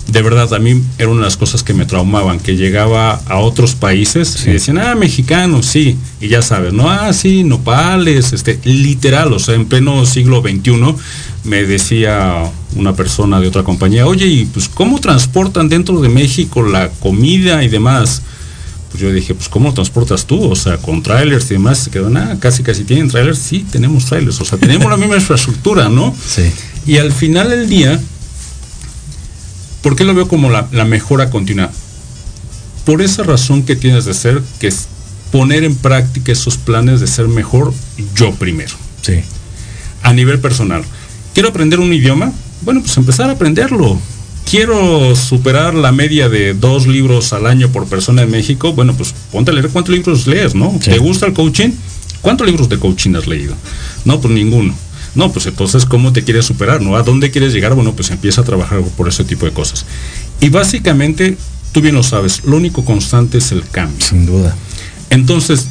D: de verdad, a mí era una de las cosas que me traumaban, que llegaba a otros países y decían, ah, mexicano, sí, y ya sabes, no, ah, sí, nopales, este, literal, o sea, en pleno siglo XXI, me decía una persona de otra compañía, oye, y pues, ¿cómo transportan dentro de México la comida y demás? Pues yo dije, pues ¿cómo lo transportas tú? O sea, con trailers y demás, se quedó, ah, casi casi tienen trailers, sí, tenemos trailers, o sea, tenemos la misma infraestructura, ¿no?
C: Sí.
D: Y al final del día, ¿por qué lo veo como la, la mejora continua? Por esa razón que tienes de ser, que es poner en práctica esos planes de ser mejor yo primero,
C: Sí.
D: a nivel personal. ¿Quiero aprender un idioma? Bueno, pues empezar a aprenderlo. ¿Quiero superar la media de dos libros al año por persona en México? Bueno, pues ponte a leer cuántos libros lees, ¿no?
C: Sí.
D: ¿Te gusta el coaching? ¿Cuántos libros de coaching has leído? No, pues ninguno. No, pues entonces, ¿cómo te quieres superar? ¿No? ¿A dónde quieres llegar? Bueno, pues empieza a trabajar por ese tipo de cosas. Y básicamente, tú bien lo sabes, lo único constante es el cambio.
C: Sin duda.
D: Entonces,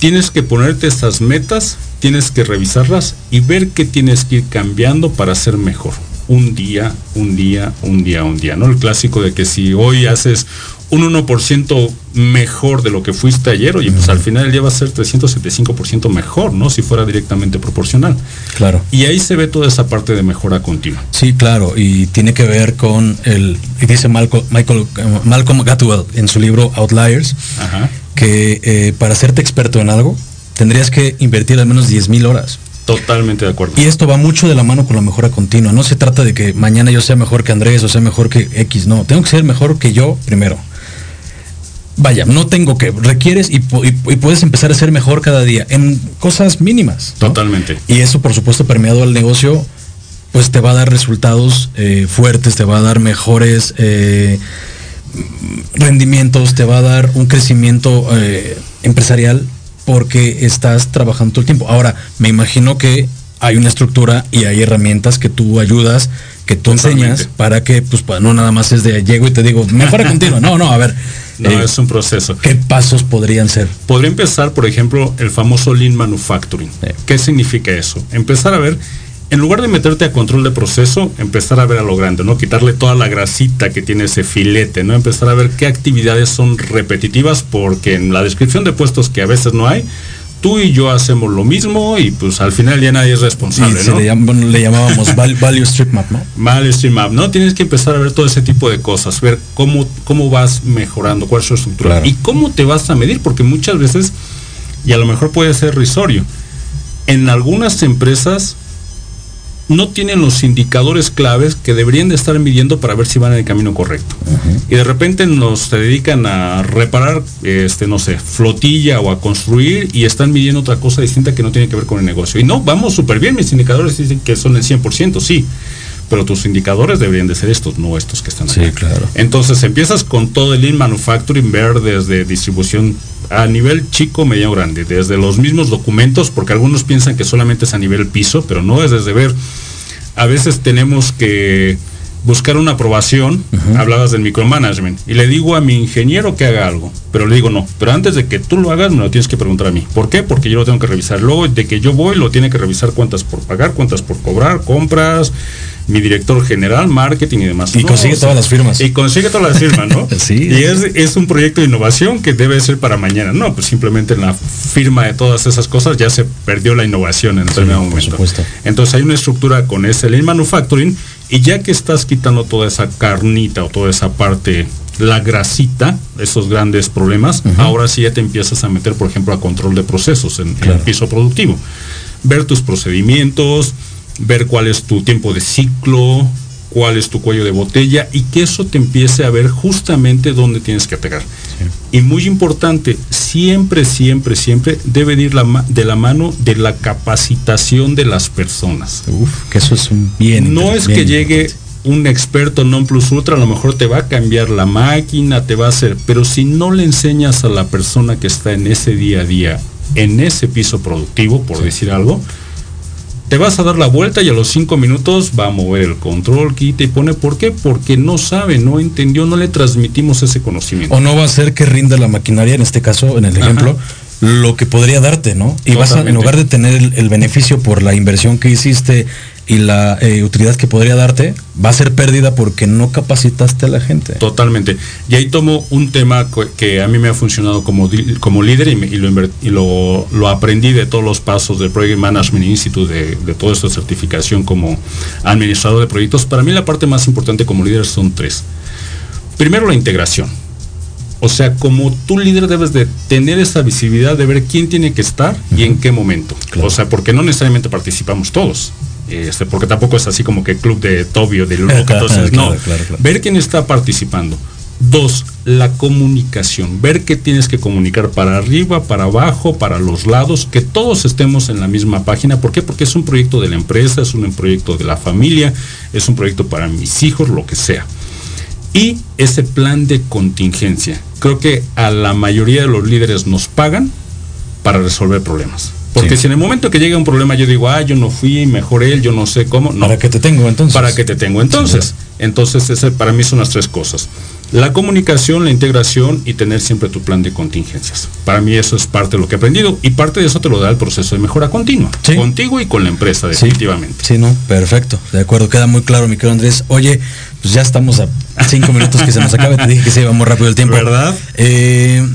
D: tienes que ponerte estas metas, tienes que revisarlas y ver qué tienes que ir cambiando para ser mejor. Un día, un día, un día, un día, ¿no? El clásico de que si hoy haces un 1% mejor de lo que fuiste ayer, oye, pues al final del día va a ser 375% mejor, ¿no? Si fuera directamente proporcional.
C: Claro.
D: Y ahí se ve toda esa parte de mejora continua.
C: Sí, claro, y tiene que ver con el, y dice Malcolm, Michael, eh, Malcolm Gladwell en su libro Outliers,
D: Ajá.
C: que eh, para hacerte experto en algo tendrías que invertir al menos 10 mil horas.
D: Totalmente de acuerdo.
C: Y esto va mucho de la mano con la mejora continua. No se trata de que mañana yo sea mejor que Andrés o sea mejor que X. No, tengo que ser mejor que yo primero. Vaya, no tengo que, requieres y, y- y puedes empezar a ser mejor cada día en cosas mínimas. ¿no?
D: Totalmente.
C: Y eso, por supuesto, permeado al negocio, pues te va a dar resultados eh, fuertes, te va a dar mejores eh, rendimientos, te va a dar un crecimiento eh, empresarial porque estás trabajando todo el tiempo. Ahora, me imagino que hay una estructura y hay herramientas que tú ayudas, que tú
D: Totalmente.
C: enseñas para que, pues, pa- no nada más es de llego y te digo, mejora [laughs] continuo. No, no, a ver.
D: No,
C: eh,
D: es un proceso.
C: ¿Qué pasos podrían ser?
D: Podría empezar, por ejemplo, el famoso Lean Manufacturing. ¿Qué significa eso? Empezar a ver, en lugar de meterte a control de proceso, empezar a ver a lo grande, ¿no? Quitarle toda la grasita que tiene ese filete, ¿no? Empezar a ver qué actividades son repetitivas, porque en la descripción de puestos que a veces no hay, tú y yo hacemos lo mismo y pues al final ya nadie es
C: Sí,
D: responsable, ¿no?
C: le, llam- bueno, le llamábamos val- [laughs] Value Strip Map, ¿no?
D: Mal Stream Map, ¿no? Tienes que empezar a ver todo ese tipo de cosas, ver cómo, cómo vas mejorando, cuál es su estructura
C: Claro.
D: y cómo te vas a medir, porque muchas veces, y a lo mejor puede ser risorio, en algunas empresas no tienen los indicadores claves que deberían de estar midiendo para ver si van en el camino correcto. Y de repente nos se dedican a reparar, este, no sé, flotilla o a construir y están midiendo otra cosa distinta que no tiene que ver con el negocio. Y no, vamos súper bien, mis indicadores dicen que son el 100%, sí. Pero tus indicadores deberían de ser estos, no estos que están
C: Sí,
D: acá.
C: claro.
D: Entonces empiezas con todo el Lean Manufacturing, ver desde distribución a nivel chico, mediano, grande, desde los mismos documentos, porque algunos piensan que solamente es a nivel piso, pero no es desde ver. A veces tenemos que buscar una aprobación, hablabas del micromanagement, y le digo a mi ingeniero que haga algo, pero le digo no, pero antes de que tú lo hagas me lo tienes que preguntar a mí. ¿Por qué? Porque yo lo tengo que revisar. Luego de que yo voy, lo tiene que revisar cuántas por pagar, cuántas por cobrar, compras, mi director general, marketing y demás.
C: Y
D: No,
C: consigue
D: o sea,
C: todas las firmas.
D: Y consigue todas las firmas, ¿no? [laughs]
C: Sí.
D: Y es, es un proyecto de innovación que debe ser para mañana. No, pues simplemente en la firma de todas esas cosas ya se perdió la innovación en determinado
C: por
D: momento.
C: supuesto.
D: Entonces hay una estructura con ese Lean Manufacturing y ya que estás quitando toda esa carnita o toda esa parte, la grasita, esos grandes problemas, ahora sí ya te empiezas a meter, por ejemplo, a control de procesos en, el piso productivo. Ver tus procedimientos, ver cuál es tu tiempo de ciclo, cuál es tu cuello de botella y que eso te empiece a ver justamente dónde tienes que atacar. Y muy importante, siempre, siempre, siempre debe ir la de la mano de la capacitación de las personas.
C: Uf, que eso es un bien.
D: No es que llegue un experto non plus ultra, a lo mejor te va a cambiar la máquina, te va a hacer, pero si no le enseñas a la persona que está en ese día a día, en ese piso productivo, por decir algo, te vas a dar la vuelta y a los cinco minutos va a mover el control, quita y pone. ¿Por qué? Porque no sabe, no entendió, no le transmitimos ese conocimiento.
C: O no va a hacer que rinda la maquinaria, en este caso, en el ejemplo, lo que podría darte, ¿no? Y vas a, en lugar de tener el, beneficio por la inversión que hiciste y la eh, utilidad que podría darte, va a ser pérdida porque no capacitaste a la gente.
D: Totalmente. Y ahí tomo un tema que a mí me ha funcionado como, como líder y, lo, lo, aprendí de todos los pasos del Project Management Institute, de, de toda esta certificación como administrador de proyectos. Para mí la parte más importante como líder son tres. Primero la integración o sea, como tú líder debes de tener esa visibilidad de ver quién tiene que estar y en qué momento. O sea, porque no necesariamente participamos todos. Este, porque tampoco es así como que club de Tobio, de Luca, [laughs] entonces no. ver quién está participando. Dos, la comunicación. Ver qué tienes que comunicar para arriba, para abajo, para los lados, que todos estemos en la misma página. ¿Por qué? Porque es un proyecto de la empresa, es un proyecto de la familia, es un proyecto para mis hijos, lo que sea y ese plan de contingencia. Creo que a la mayoría de los líderes nos pagan para resolver problemas. Porque si en el momento que llega un problema yo digo, ah, yo no fui, mejor él, yo no sé cómo. No.
C: ¿Para qué te tengo entonces?
D: Para que te tengo entonces. Entonces, ese para mí son las tres cosas. La comunicación, la integración y tener siempre tu plan de contingencias. Para mí eso es parte de lo que he aprendido y parte de eso te lo da el proceso de mejora continua. Contigo y con la empresa, definitivamente.
C: Sí, no, perfecto. De acuerdo, queda muy claro, mi querido Andrés. Oye, pues ya estamos a cinco minutos que se nos acabe. Te dije que se iba muy rápido el tiempo. [laughs]
D: ¿Verdad?
C: Eh,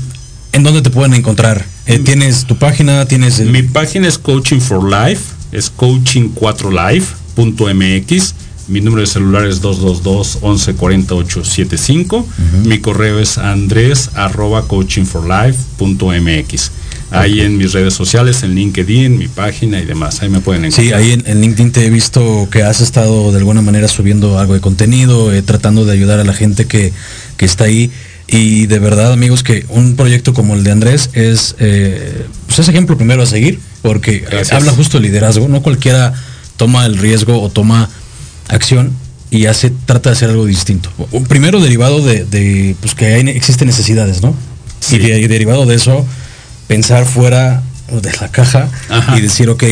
C: ¿En dónde te pueden encontrar? Eh, ¿Tienes tu página? ¿Tienes
D: Mi página es Coaching for Life, es coaching4life.mx. Mi número de celular es 222 11 875. Mi correo es andrés arroba coachingforlife.mx. Ahí en mis redes sociales, en LinkedIn, mi página y demás. Ahí me pueden encontrar.
C: Sí, ahí en, LinkedIn te he visto que has estado de alguna manera subiendo algo de contenido, eh, tratando de ayudar a la gente que, que está ahí. Y de verdad, amigos, que un proyecto como el de Andrés es, eh, pues es ejemplo primero a seguir, porque habla justo de liderazgo. No cualquiera toma el riesgo o toma acción y hace, trata de hacer algo distinto. Primero derivado de, pues que hay, existen necesidades, ¿no? Y, derivado de eso, pensar fuera de la caja y decir, ok,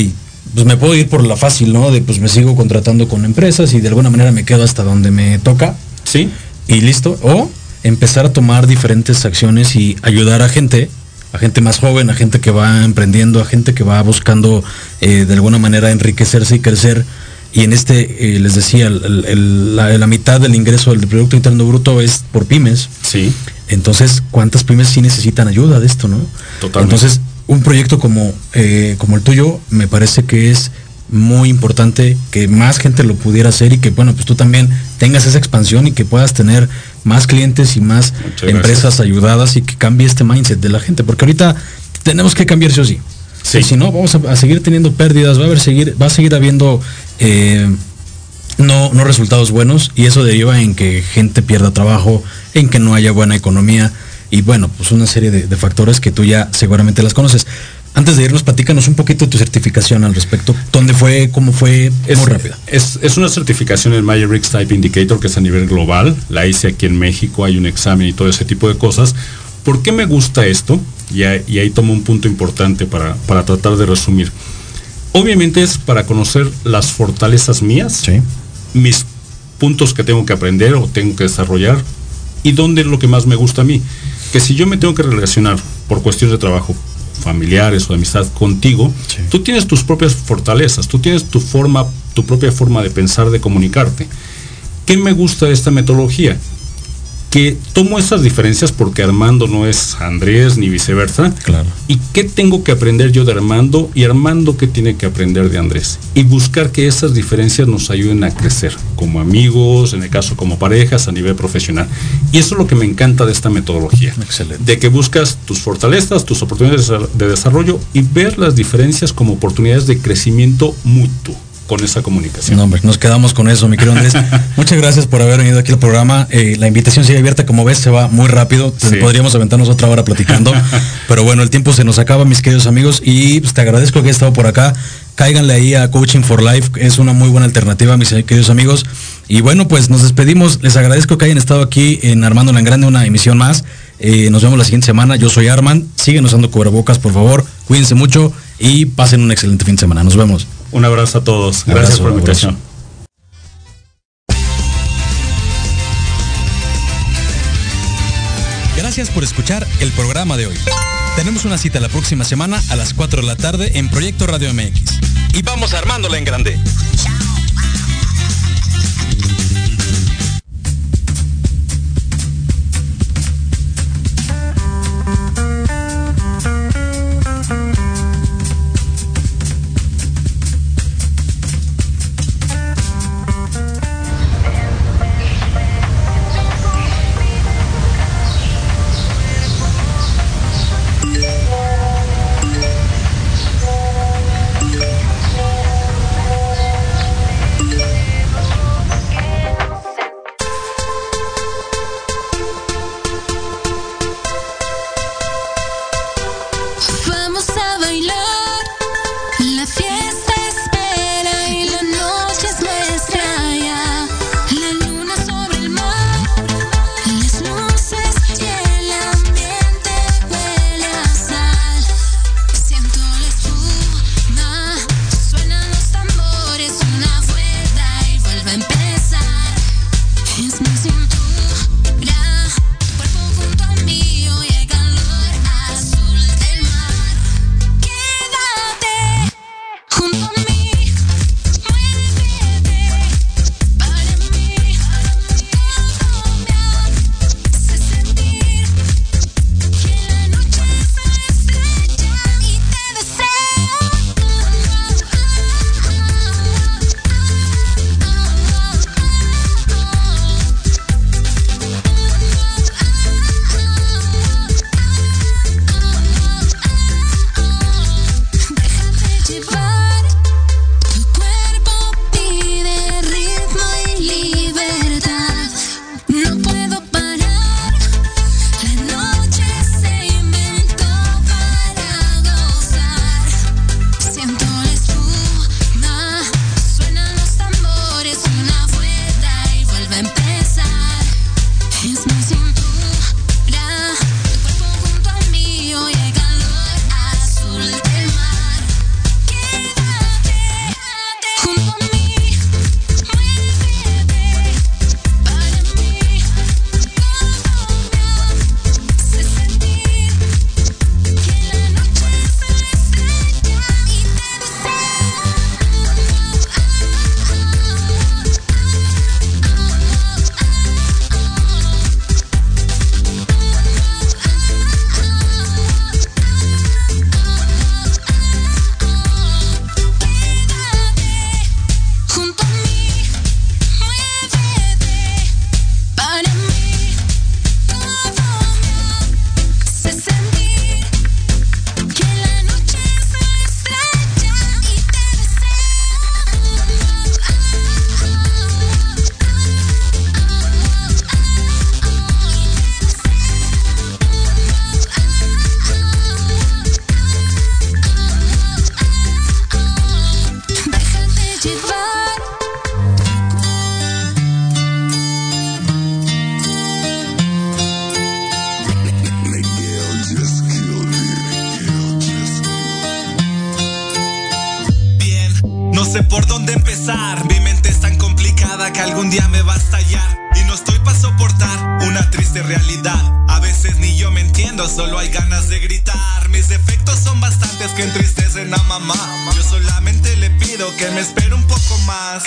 C: pues me puedo ir por la fácil, ¿no? De pues me sigo contratando con empresas y de alguna manera me quedo hasta donde me toca.
D: Sí.
C: Y listo. O empezar a tomar diferentes acciones y ayudar a gente, a gente más joven, a gente que va emprendiendo, a gente que va buscando eh, de alguna manera enriquecerse y crecer. Y en este, eh, les decía, la, mitad del ingreso del Producto Interno Bruto es por pymes.
D: Sí.
C: Entonces, ¿cuántas pymes sí necesitan ayuda de esto, no?
D: Totalmente.
C: Entonces, un proyecto como, eh, como el tuyo me parece que es muy importante que más gente lo pudiera hacer y que bueno pues tú también tengas esa expansión y que puedas tener más clientes y más empresas ayudadas y que cambie este mindset de la gente porque ahorita tenemos que cambiar sí o sí, si no vamos a, seguir teniendo pérdidas va a haber seguir va a seguir habiendo eh, no, no resultados buenos y eso deriva en que gente pierda trabajo en que no haya buena economía y bueno pues una serie de factores que tú ya seguramente las conoces antes de irnos, platícanos un poquito de tu certificación al respecto. ¿Dónde fue? ¿Cómo fue?
D: Es, muy rápida. Es, una certificación en Myers Type Indicator que es a nivel global. La hice aquí en México, hay un examen y todo ese tipo de cosas. ¿Por qué me gusta esto? Y, ahí tomo un punto importante para, para, tratar de resumir. Obviamente es para conocer las fortalezas mías, mis puntos que tengo que aprender o tengo que desarrollar y dónde es lo que más me gusta a mí. Que si yo me tengo que relacionar por cuestiones de trabajo familiares o de amistad contigo, tú tienes tus propias fortalezas, tú tienes tu forma, tu propia forma de pensar, de comunicarte. ¿Qué me gusta de esta metodología? Que tomo esas diferencias porque Armando no es Andrés ni viceversa.
C: Claro.
D: ¿Y qué tengo que aprender yo de Armando y Armando qué tiene que aprender de Andrés? Y buscar que esas diferencias nos ayuden a crecer como amigos, en el caso como parejas, a nivel profesional. Y eso es lo que me encanta de esta metodología.
C: Excelente.
D: De que buscas tus fortalezas, tus oportunidades de desarrollo y ver las diferencias como oportunidades de crecimiento mutuo con esa comunicación.
E: No, hombre, nos quedamos con eso, mi querido Andrés. [laughs] Muchas gracias por haber venido aquí al programa. Eh, la invitación sigue abierta, como ves, se va muy rápido. Podríamos aventarnos otra hora platicando. [laughs] pero bueno, el tiempo se nos acaba, mis queridos amigos, y pues, te agradezco que hayas estado por acá. Cáiganle ahí a Coaching for Life, es una muy buena alternativa, mis queridos amigos. Y bueno, pues nos despedimos. Les agradezco que hayan estado aquí en Armando la Grande, una emisión más. Eh, nos vemos la siguiente semana. Yo soy Arman. Siguen usando cubrebocas, por favor. Cuídense mucho y pasen un excelente fin de semana. Nos vemos.
D: Un abrazo a todos. Gracias por la invitación.
E: Gracias por escuchar el programa de hoy. Tenemos una cita la próxima semana a las 4 de la tarde en Proyecto Radio MX. Y vamos armándola en grande.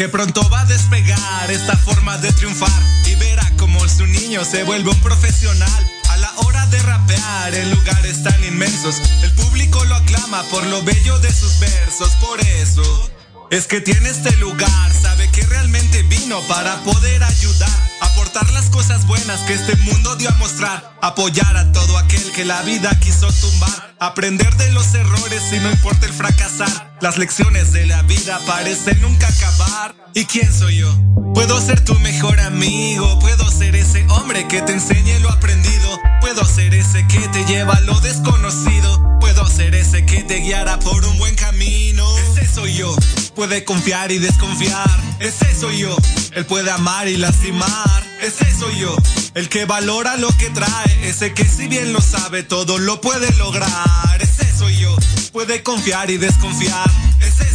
G: que pronto va a despegar esta forma de triunfar y verá como su niño se vuelve un profesional. A la hora de rapear en lugares tan inmensos, el público lo aclama por lo bello de sus versos, por eso es que tiene este lugar, sabe que realmente vino para poder ayudar, aportar las cosas buenas que este mundo dio a mostrar, apoyar a todo aquel que la vida quiso tumbar, aprender de los errores y no importa el fracasar. Las lecciones de la vida parecen nunca acabar. ¿Y quién soy yo? Puedo ser tu mejor amigo, puedo ser ese hombre que te enseñe lo aprendido, puedo ser ese que te lleva a lo desconocido, puedo ser ese que te guiará por un buen camino. Ese soy yo, puede confiar y desconfiar, ese soy yo, él puede amar y lastimar, ese soy yo, el que valora lo que trae, ese que si bien lo sabe todo lo puede lograr, ese soy yo, puede confiar y desconfiar, ese